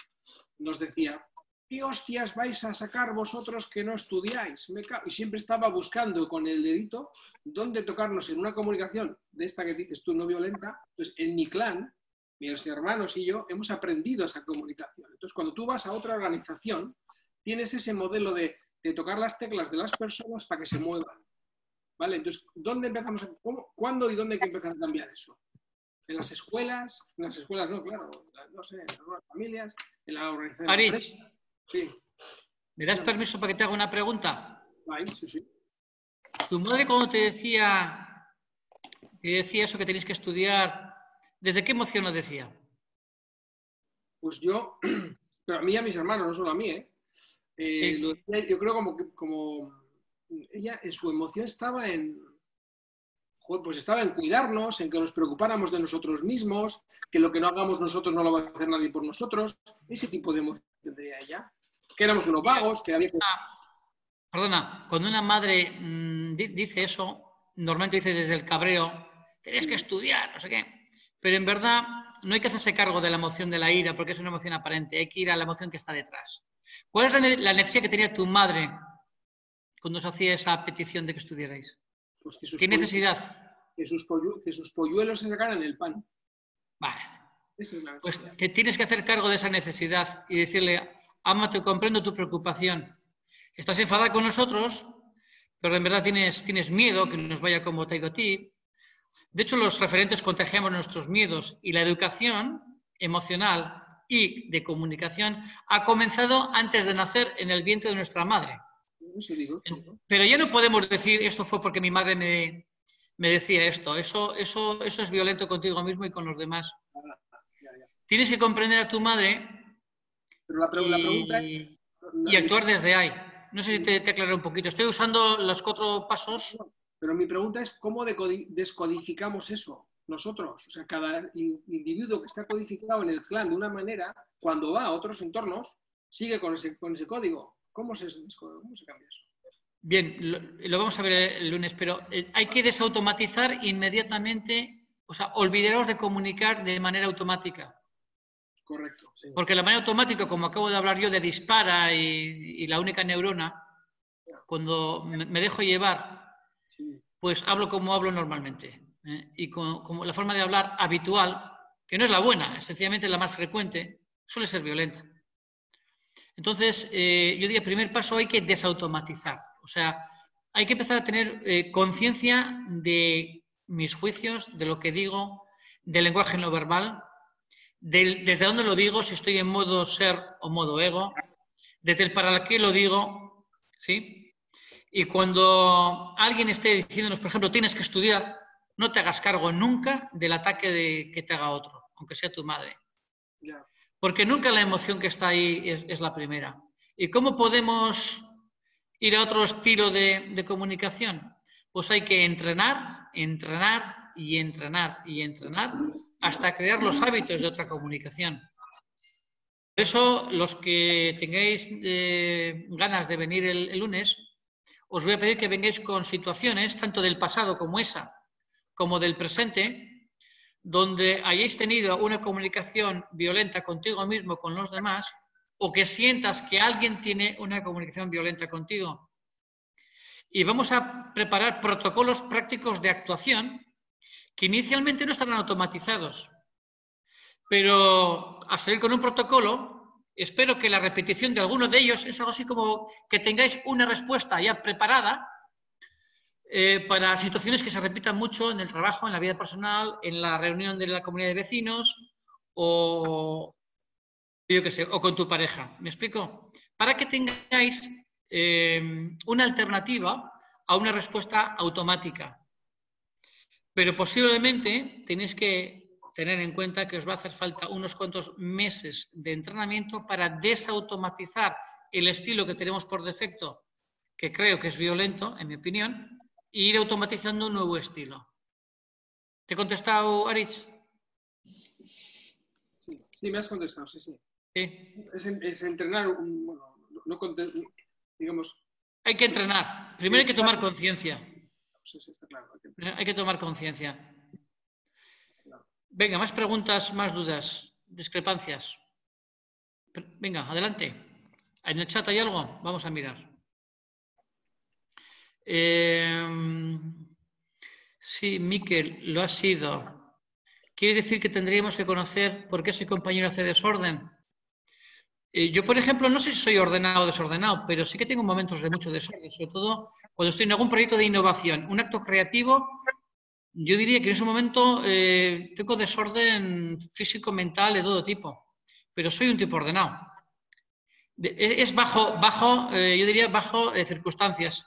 [SPEAKER 5] nos decía, ¿qué hostias vais a sacar vosotros que no estudiáis? Me ca-". Y siempre estaba buscando con el dedito dónde tocarnos en una comunicación de esta que dices tú, no violenta. Entonces, en mi clan, mis hermanos y yo hemos aprendido esa comunicación. Entonces, cuando tú vas a otra organización, tienes ese modelo de, de tocar las teclas de las personas para que se muevan. ¿Vale? Entonces, ¿dónde empezamos? cómo- ¿Cuándo y dónde hay que empezar a cambiar eso? ¿En las escuelas? En las escuelas no, claro. No sé, en las familias, en la organización.
[SPEAKER 1] Arich.
[SPEAKER 5] Sí,
[SPEAKER 1] ¿me das permiso para que te haga una pregunta?
[SPEAKER 5] ahí, sí, sí.
[SPEAKER 1] Tu madre cuando te decía, te decía eso que tenéis que estudiar, ¿desde qué emoción lo decía?
[SPEAKER 5] Pues yo, pero a mí y a mis hermanos, no solo a mí, ¿eh? Eh,
[SPEAKER 1] Sí.
[SPEAKER 5] lo decía, yo creo como, que- como ella en su emoción estaba en, pues estaba en cuidarnos, en que nos preocupáramos de nosotros mismos, que lo que no hagamos nosotros no lo va a hacer nadie por nosotros, ese tipo de emoción tendría ella. Que éramos unos vagos, que había que...
[SPEAKER 1] Perdona, cuando una madre mm, di- dice eso, normalmente dice desde el cabreo, tenéis que estudiar, no sé qué. Pero en verdad no hay que hacerse cargo de la emoción de la ira, porque es una emoción aparente, hay que ir a la emoción que está detrás. ¿Cuál es la, ne- la necesidad que tenía tu madre cuando os hacía esa petición de que estudiarais?
[SPEAKER 5] pues, que sus
[SPEAKER 1] ¿Qué necesidad?
[SPEAKER 5] Que sus, pollu- que sus polluelos se sacaran el pan.
[SPEAKER 1] Vale,
[SPEAKER 5] Esa es la
[SPEAKER 1] pues te tienes que hacer cargo de esa necesidad y decirle, ama, te comprendo tu preocupación. Estás enfadada con nosotros, pero en verdad tienes, tienes miedo que nos vaya como te ha ido a ti. De hecho, los referentes contagiamos nuestros miedos y la educación emocional y de comunicación ha comenzado antes de nacer en el vientre de nuestra madre. Pero ya no podemos decir esto fue porque mi madre me, me decía esto. Eso, eso, eso es violento contigo mismo y con los demás.
[SPEAKER 5] Ya, ya.
[SPEAKER 1] Tienes que comprender a tu madre
[SPEAKER 5] Pero la, pre- la pregunta es...
[SPEAKER 1] y, y actuar desde ahí. No sé si te, te aclaré un poquito. Estoy usando los cuatro pasos.
[SPEAKER 5] Pero mi pregunta es cómo descodificamos eso nosotros. O sea, cada in- individuo que está codificado en el clan de una manera, cuando va a otros entornos, sigue con ese, con ese código. ¿Cómo se, cómo se cambia eso?
[SPEAKER 1] Bien, lo, lo vamos a ver el lunes, pero eh, hay que desautomatizar inmediatamente, o sea, olvidaros de comunicar de manera automática.
[SPEAKER 5] Correcto. sí.
[SPEAKER 1] Porque la manera automática, como acabo de hablar yo, de dispara y, y la única neurona, cuando me, me dejo llevar,
[SPEAKER 5] Sí.
[SPEAKER 1] pues hablo como hablo normalmente. ¿Eh? Y co- como la forma de hablar habitual, que no es la buena, es sencillamente la más frecuente, suele ser violenta. Entonces, eh, yo diría, primer paso hay que desautomatizar. O sea, hay que empezar a tener eh, conciencia de mis juicios, de lo que digo, del lenguaje no verbal, del- desde dónde lo digo, si estoy en modo ser o modo ego, desde el para qué lo digo, ¿sí? Y cuando alguien esté diciéndonos, por ejemplo, tienes que estudiar, no te hagas cargo nunca del ataque de, que te haga otro, aunque sea tu madre. Porque nunca la emoción que está ahí es, es la primera. ¿Y cómo podemos ir a otro estilo de, de comunicación? Pues hay que entrenar, entrenar y entrenar y entrenar hasta crear los hábitos de otra comunicación. Por eso, los que tengáis eh, ganas de venir el, el lunes, os voy a pedir que vengáis con situaciones, tanto del pasado como esa, como del presente, donde hayáis tenido una comunicación violenta contigo mismo, con los demás, o que sientas que alguien tiene una comunicación violenta contigo. Y vamos a preparar protocolos prácticos de actuación que inicialmente no estarán automatizados. Pero al salir con un protocolo, espero que la repetición de alguno de ellos es algo así como que tengáis una respuesta ya preparada eh, para situaciones que se repitan mucho en el trabajo, en la vida personal, en la reunión de la comunidad de vecinos o, yo qué sé, o con tu pareja. ¿Me explico? Para que tengáis eh, una alternativa a una respuesta automática. Pero posiblemente tenéis que tener en cuenta que os va a hacer falta unos cuantos meses de entrenamiento para desautomatizar el estilo que tenemos por defecto, que creo que es violento, en mi opinión, e ir automatizando un nuevo estilo. ¿Te he contestado, Aritz?
[SPEAKER 5] Sí, sí, me has contestado, sí, sí.
[SPEAKER 1] Sí.
[SPEAKER 5] Es, en- es entrenar, un- bueno, no, no digamos,
[SPEAKER 1] Hay que entrenar. Primero hay que tomar conciencia.
[SPEAKER 5] sí, sí, está claro. hay que-
[SPEAKER 1] Eh, tomar conciencia. Venga, más preguntas, más dudas, discrepancias. Venga, adelante. En el chat hay algo, vamos a mirar. Eh, sí, Miquel, lo ha sido. ¿Quiere decir que tendríamos que conocer por qué ese compañero hace desorden? Eh, yo, por ejemplo, no sé si soy ordenado o desordenado, pero sí que tengo momentos de mucho desorden, sobre todo cuando estoy en algún proyecto de innovación, un acto creativo. Yo diría que en ese momento eh, tengo desorden físico, mental, de todo tipo, pero soy un tipo ordenado. De- Es bajo, bajo eh, yo diría, bajo circunstancias.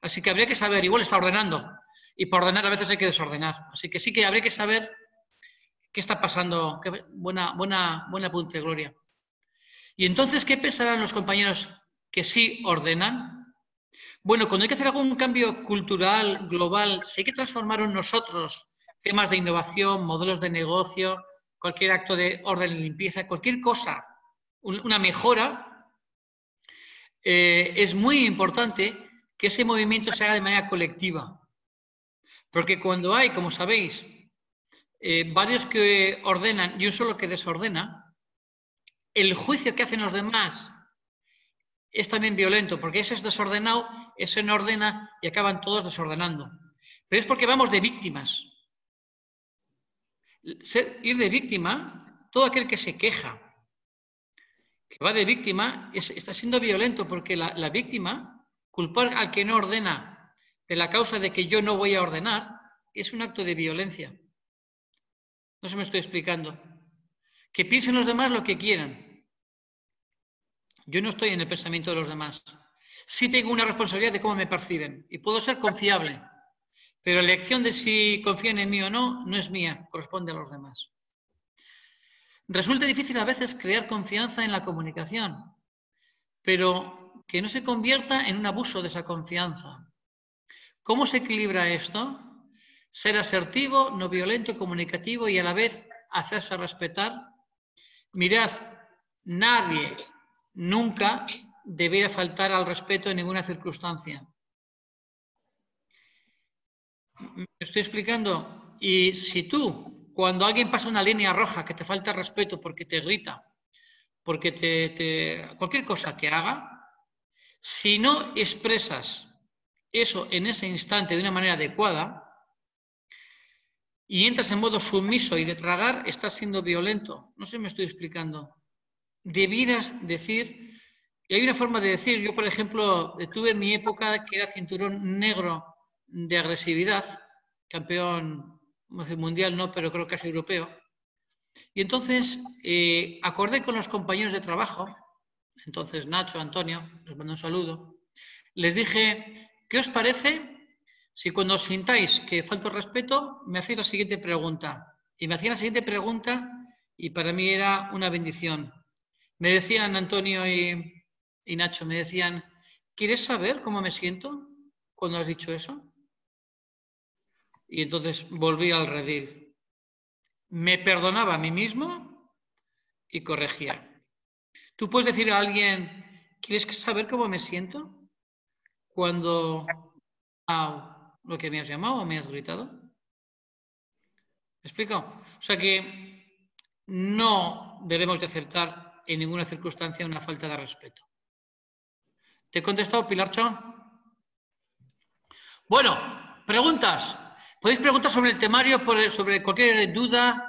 [SPEAKER 1] Así que habría que saber, igual está ordenando, y para ordenar a veces hay que desordenar. Así que sí que habría que saber qué está pasando. Qué buena, buena, buena apunte, Gloria. Y entonces, ¿qué pensarán los compañeros que sí ordenan? Bueno, cuando hay que hacer algún cambio cultural, global, si hay que transformar en nosotros temas de innovación, modelos de negocio, cualquier acto de orden y limpieza, cualquier cosa, un- una mejora, eh, es muy importante que ese movimiento se haga de manera colectiva. Porque cuando hay, como sabéis, eh, varios que ordenan y un solo que desordena, el juicio que hacen los demás es también violento, porque ese es desordenado, ese no ordena y acaban todos desordenando. Pero es porque vamos de víctimas. Ser- ir de víctima, todo aquel que se queja, que va de víctima, es- está siendo violento, porque la víctima, culpar al que no ordena de la causa de que yo no voy a ordenar, es un acto de violencia. No se me estoy explicando. Que piensen los demás lo que quieran. Yo no estoy en el pensamiento de los demás. Sí tengo una responsabilidad de cómo me perciben y puedo ser confiable, pero la elección de si confían en mí o no no es mía, corresponde a los demás. Resulta difícil a veces crear confianza en la comunicación, pero que no se convierta en un abuso de esa confianza. ¿Cómo se equilibra esto? Ser asertivo, no violento, comunicativo y a la vez hacerse respetar. Mirad, nadie nunca debiera faltar al respeto en ninguna circunstancia. ¿Me estoy explicando? Y si tú, cuando alguien pasa una línea roja que te falta respeto porque te grita, porque te- cualquier cosa que haga, si no expresas eso en ese instante de una manera adecuada y entras en modo sumiso y de tragar, estás siendo violento. No sé si me estoy explicando. Debieras decir, y hay una forma de decir, yo por ejemplo tuve mi época que era cinturón negro de agresividad, campeón mundial no, pero creo que es europeo. Y entonces eh, acordé con los compañeros de trabajo, entonces Nacho, Antonio, les mando un saludo, les dije, ¿qué os parece si cuando sintáis que falta el respeto, me hacéis la siguiente pregunta? Y me hacían la siguiente pregunta y para mí era una bendición. Me decían Antonio y, y Nacho, me decían, ¿quieres saber cómo me siento cuando has dicho eso? Y entonces volví al redil. Me perdonaba a mí mismo y corregía. Tú puedes decir a alguien, ¿quieres saber cómo me siento? Cuando ah, lo que me has llamado o me has gritado. ¿Me explico? O sea que no debemos de aceptar en ninguna circunstancia una falta de respeto. ¿Te he contestado, Pilarcho? Bueno, preguntas. Podéis preguntar sobre el temario, sobre cualquier duda.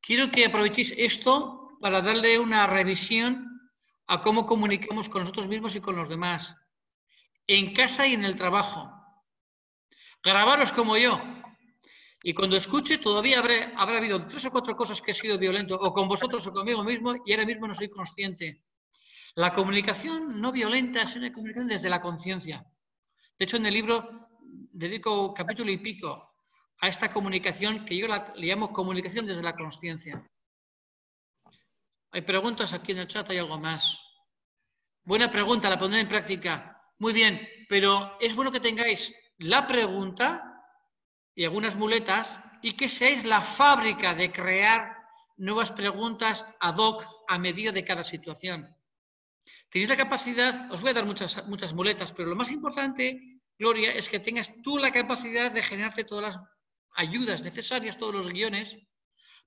[SPEAKER 1] Quiero que aprovechéis esto para darle una revisión a cómo comunicamos con nosotros mismos y con los demás, en casa y en el trabajo. Grabaros como yo. Y cuando escuche, todavía habré- habrá habido tres o cuatro cosas que he sido violento, o con vosotros o conmigo mismo, y ahora mismo no soy consciente. La comunicación no violenta es una comunicación desde la conciencia. De hecho, en el libro dedico capítulo y pico a esta comunicación que yo la, le llamo comunicación desde la conciencia. Hay preguntas aquí en el chat, hay algo más. Buena pregunta, la pondré en práctica. Muy bien, pero es bueno que tengáis la pregunta y algunas muletas y que seáis la fábrica de crear nuevas preguntas ad hoc a medida de cada situación. Tenéis la capacidad, os voy a dar muchas, muchas muletas, pero lo más importante, Gloria, es que tengas tú la capacidad de generarte todas las ayudas necesarias, todos los guiones,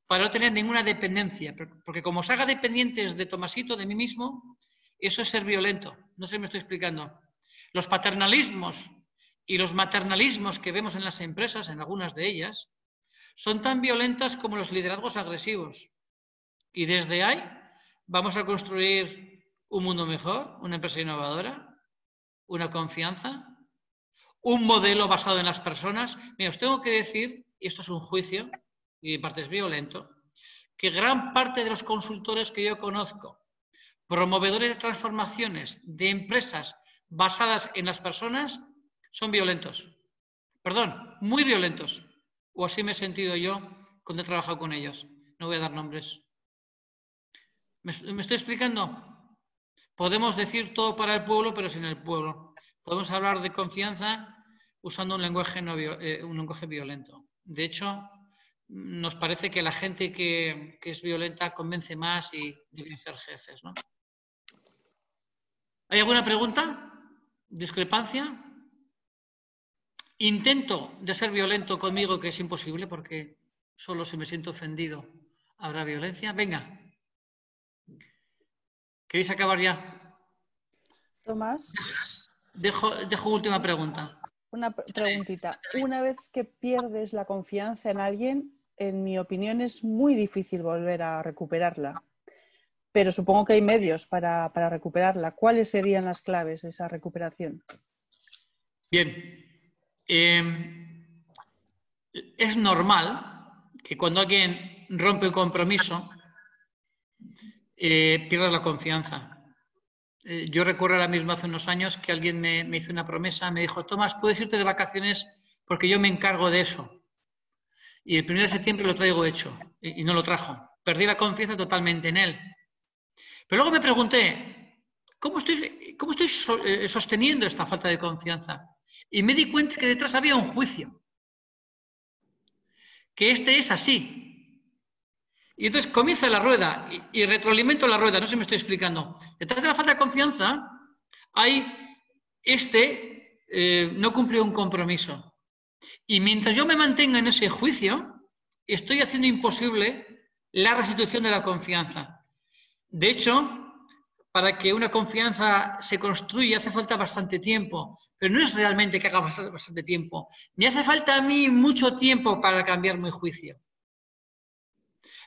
[SPEAKER 1] para no tener ninguna dependencia. Porque como os haga dependientes de Tomasito, de mí mismo, eso es ser violento. No sé si me estoy explicando. Los paternalismos y los maternalismos que vemos en las empresas, en algunas de ellas, son tan violentas como los liderazgos agresivos. Y desde ahí vamos a construir un mundo mejor, una empresa innovadora, una confianza, un modelo basado en las personas. Mira, os tengo que decir, y esto es un juicio, y en parte es violento, que gran parte de los consultores que yo conozco, promovedores de transformaciones de empresas basadas en las personas, son violentos. Perdón, muy violentos. O así me he sentido yo cuando he trabajado con ellos. No voy a dar nombres. ¿Me, estoy explicando? Podemos decir todo para el pueblo, pero sin el pueblo. Podemos hablar de confianza usando un lenguaje, eh, un lenguaje violento. De hecho, nos parece que la gente que, es violenta convence más y deben ser jefes. ¿no? ¿Hay alguna pregunta? ¿Discrepancia? Intento de ser violento conmigo, que es imposible, porque solo si me siento ofendido habrá violencia. Venga. ¿Queréis acabar ya?
[SPEAKER 3] Tomás.
[SPEAKER 1] Dejo, dejo última pregunta.
[SPEAKER 3] Una preguntita. Una vez que pierdes la confianza en alguien, en mi opinión es muy difícil volver a recuperarla. Pero supongo que hay medios para, para recuperarla. ¿Cuáles serían las claves de esa recuperación?
[SPEAKER 1] Bien, Em, es normal que cuando alguien rompe un compromiso eh, pierda la confianza. Eh, yo recuerdo ahora mismo hace unos años que alguien me, hizo una promesa, me dijo, Tomás, puedes irte de vacaciones porque yo me encargo de eso. Y el 1 de septiembre lo traigo hecho y, no lo trajo. Perdí la confianza totalmente en él. Pero luego me pregunté, ¿cómo estoy, cómo estoy eh, sosteniendo esta falta de confianza? Y me di cuenta que detrás había un juicio. Que este es así. Y entonces comienza la rueda y, retroalimento la rueda. No sé si me estoy explicando. Detrás de la falta de confianza hay este eh, no cumplió un compromiso. Y mientras yo me mantenga en ese juicio, estoy haciendo imposible la restitución de la confianza. De hecho, para que una confianza se construya hace falta bastante tiempo, pero no es realmente que haga bastante tiempo. Me hace falta a mí mucho tiempo para cambiar mi juicio.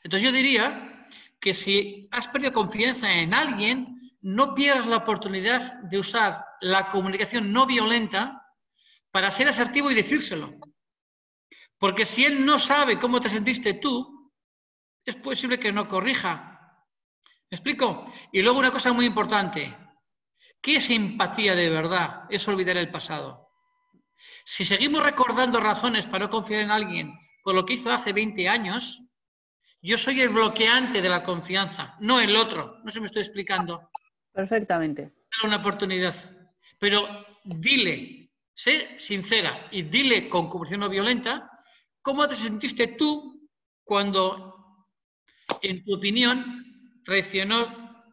[SPEAKER 1] Entonces yo diría que si has perdido confianza en alguien, no pierdas la oportunidad de usar la comunicación no violenta para ser asertivo y decírselo. Porque si él no sabe cómo te sentiste tú, es posible que no corrija, ¿Me explico? Y luego una cosa muy importante. ¿Qué es empatía de verdad? Es olvidar el pasado. Si seguimos recordando razones para no confiar en alguien por lo que hizo hace 20 años, yo soy el bloqueante de la confianza, no el otro. No se me estoy explicando.
[SPEAKER 3] Perfectamente.
[SPEAKER 1] Una oportunidad. Pero dile, sé sincera y dile con comunicación no violenta cómo te sentiste tú cuando, en tu opinión, traicionó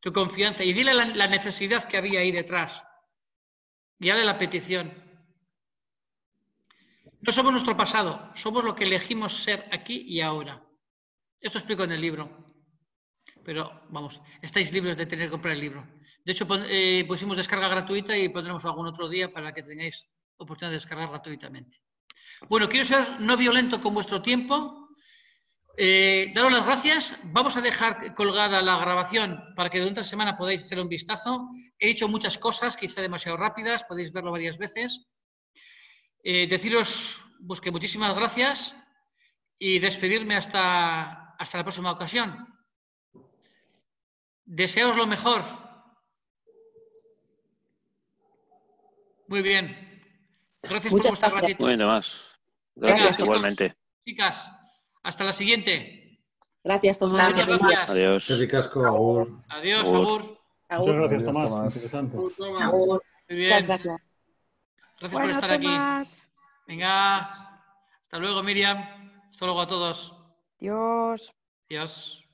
[SPEAKER 1] tu confianza y dile la, necesidad que había ahí detrás. Y dale la petición. No somos nuestro pasado, somos lo que elegimos ser aquí y ahora. Esto explico en el libro. Pero vamos, estáis libres de tener que comprar el libro. De hecho, eh, pusimos descarga gratuita y pondremos algún otro día para que tengáis oportunidad de descargar gratuitamente. Bueno, quiero ser no violento con vuestro tiempo. Eh, daros las gracias. Vamos a dejar colgada la grabación para que durante la semana podáis hacer un vistazo. He hecho muchas cosas, quizá demasiado rápidas, podéis verlo varias veces. Eh, deciros pues, que muchísimas gracias y despedirme hasta, hasta la próxima ocasión. Deseaos lo mejor. Muy bien. Gracias por vuestra gratitud.
[SPEAKER 6] Bueno, más. Gracias,
[SPEAKER 1] chicos,
[SPEAKER 6] igualmente.
[SPEAKER 1] Chicas, hasta la siguiente.
[SPEAKER 4] Gracias, Tomás.
[SPEAKER 1] Muchas gracias.
[SPEAKER 6] Adiós.
[SPEAKER 7] Agur.
[SPEAKER 1] Adiós,
[SPEAKER 6] Agur.
[SPEAKER 1] Agur.
[SPEAKER 2] Muchas gracias, Tomás.
[SPEAKER 8] Tomás.
[SPEAKER 2] Interesante.
[SPEAKER 5] Tomás.
[SPEAKER 1] Muy bien.
[SPEAKER 4] Muchas gracias.
[SPEAKER 1] Gracias por estar aquí. Venga, hasta luego, Miriam. Hasta luego a todos.
[SPEAKER 9] Dios.
[SPEAKER 1] Adiós.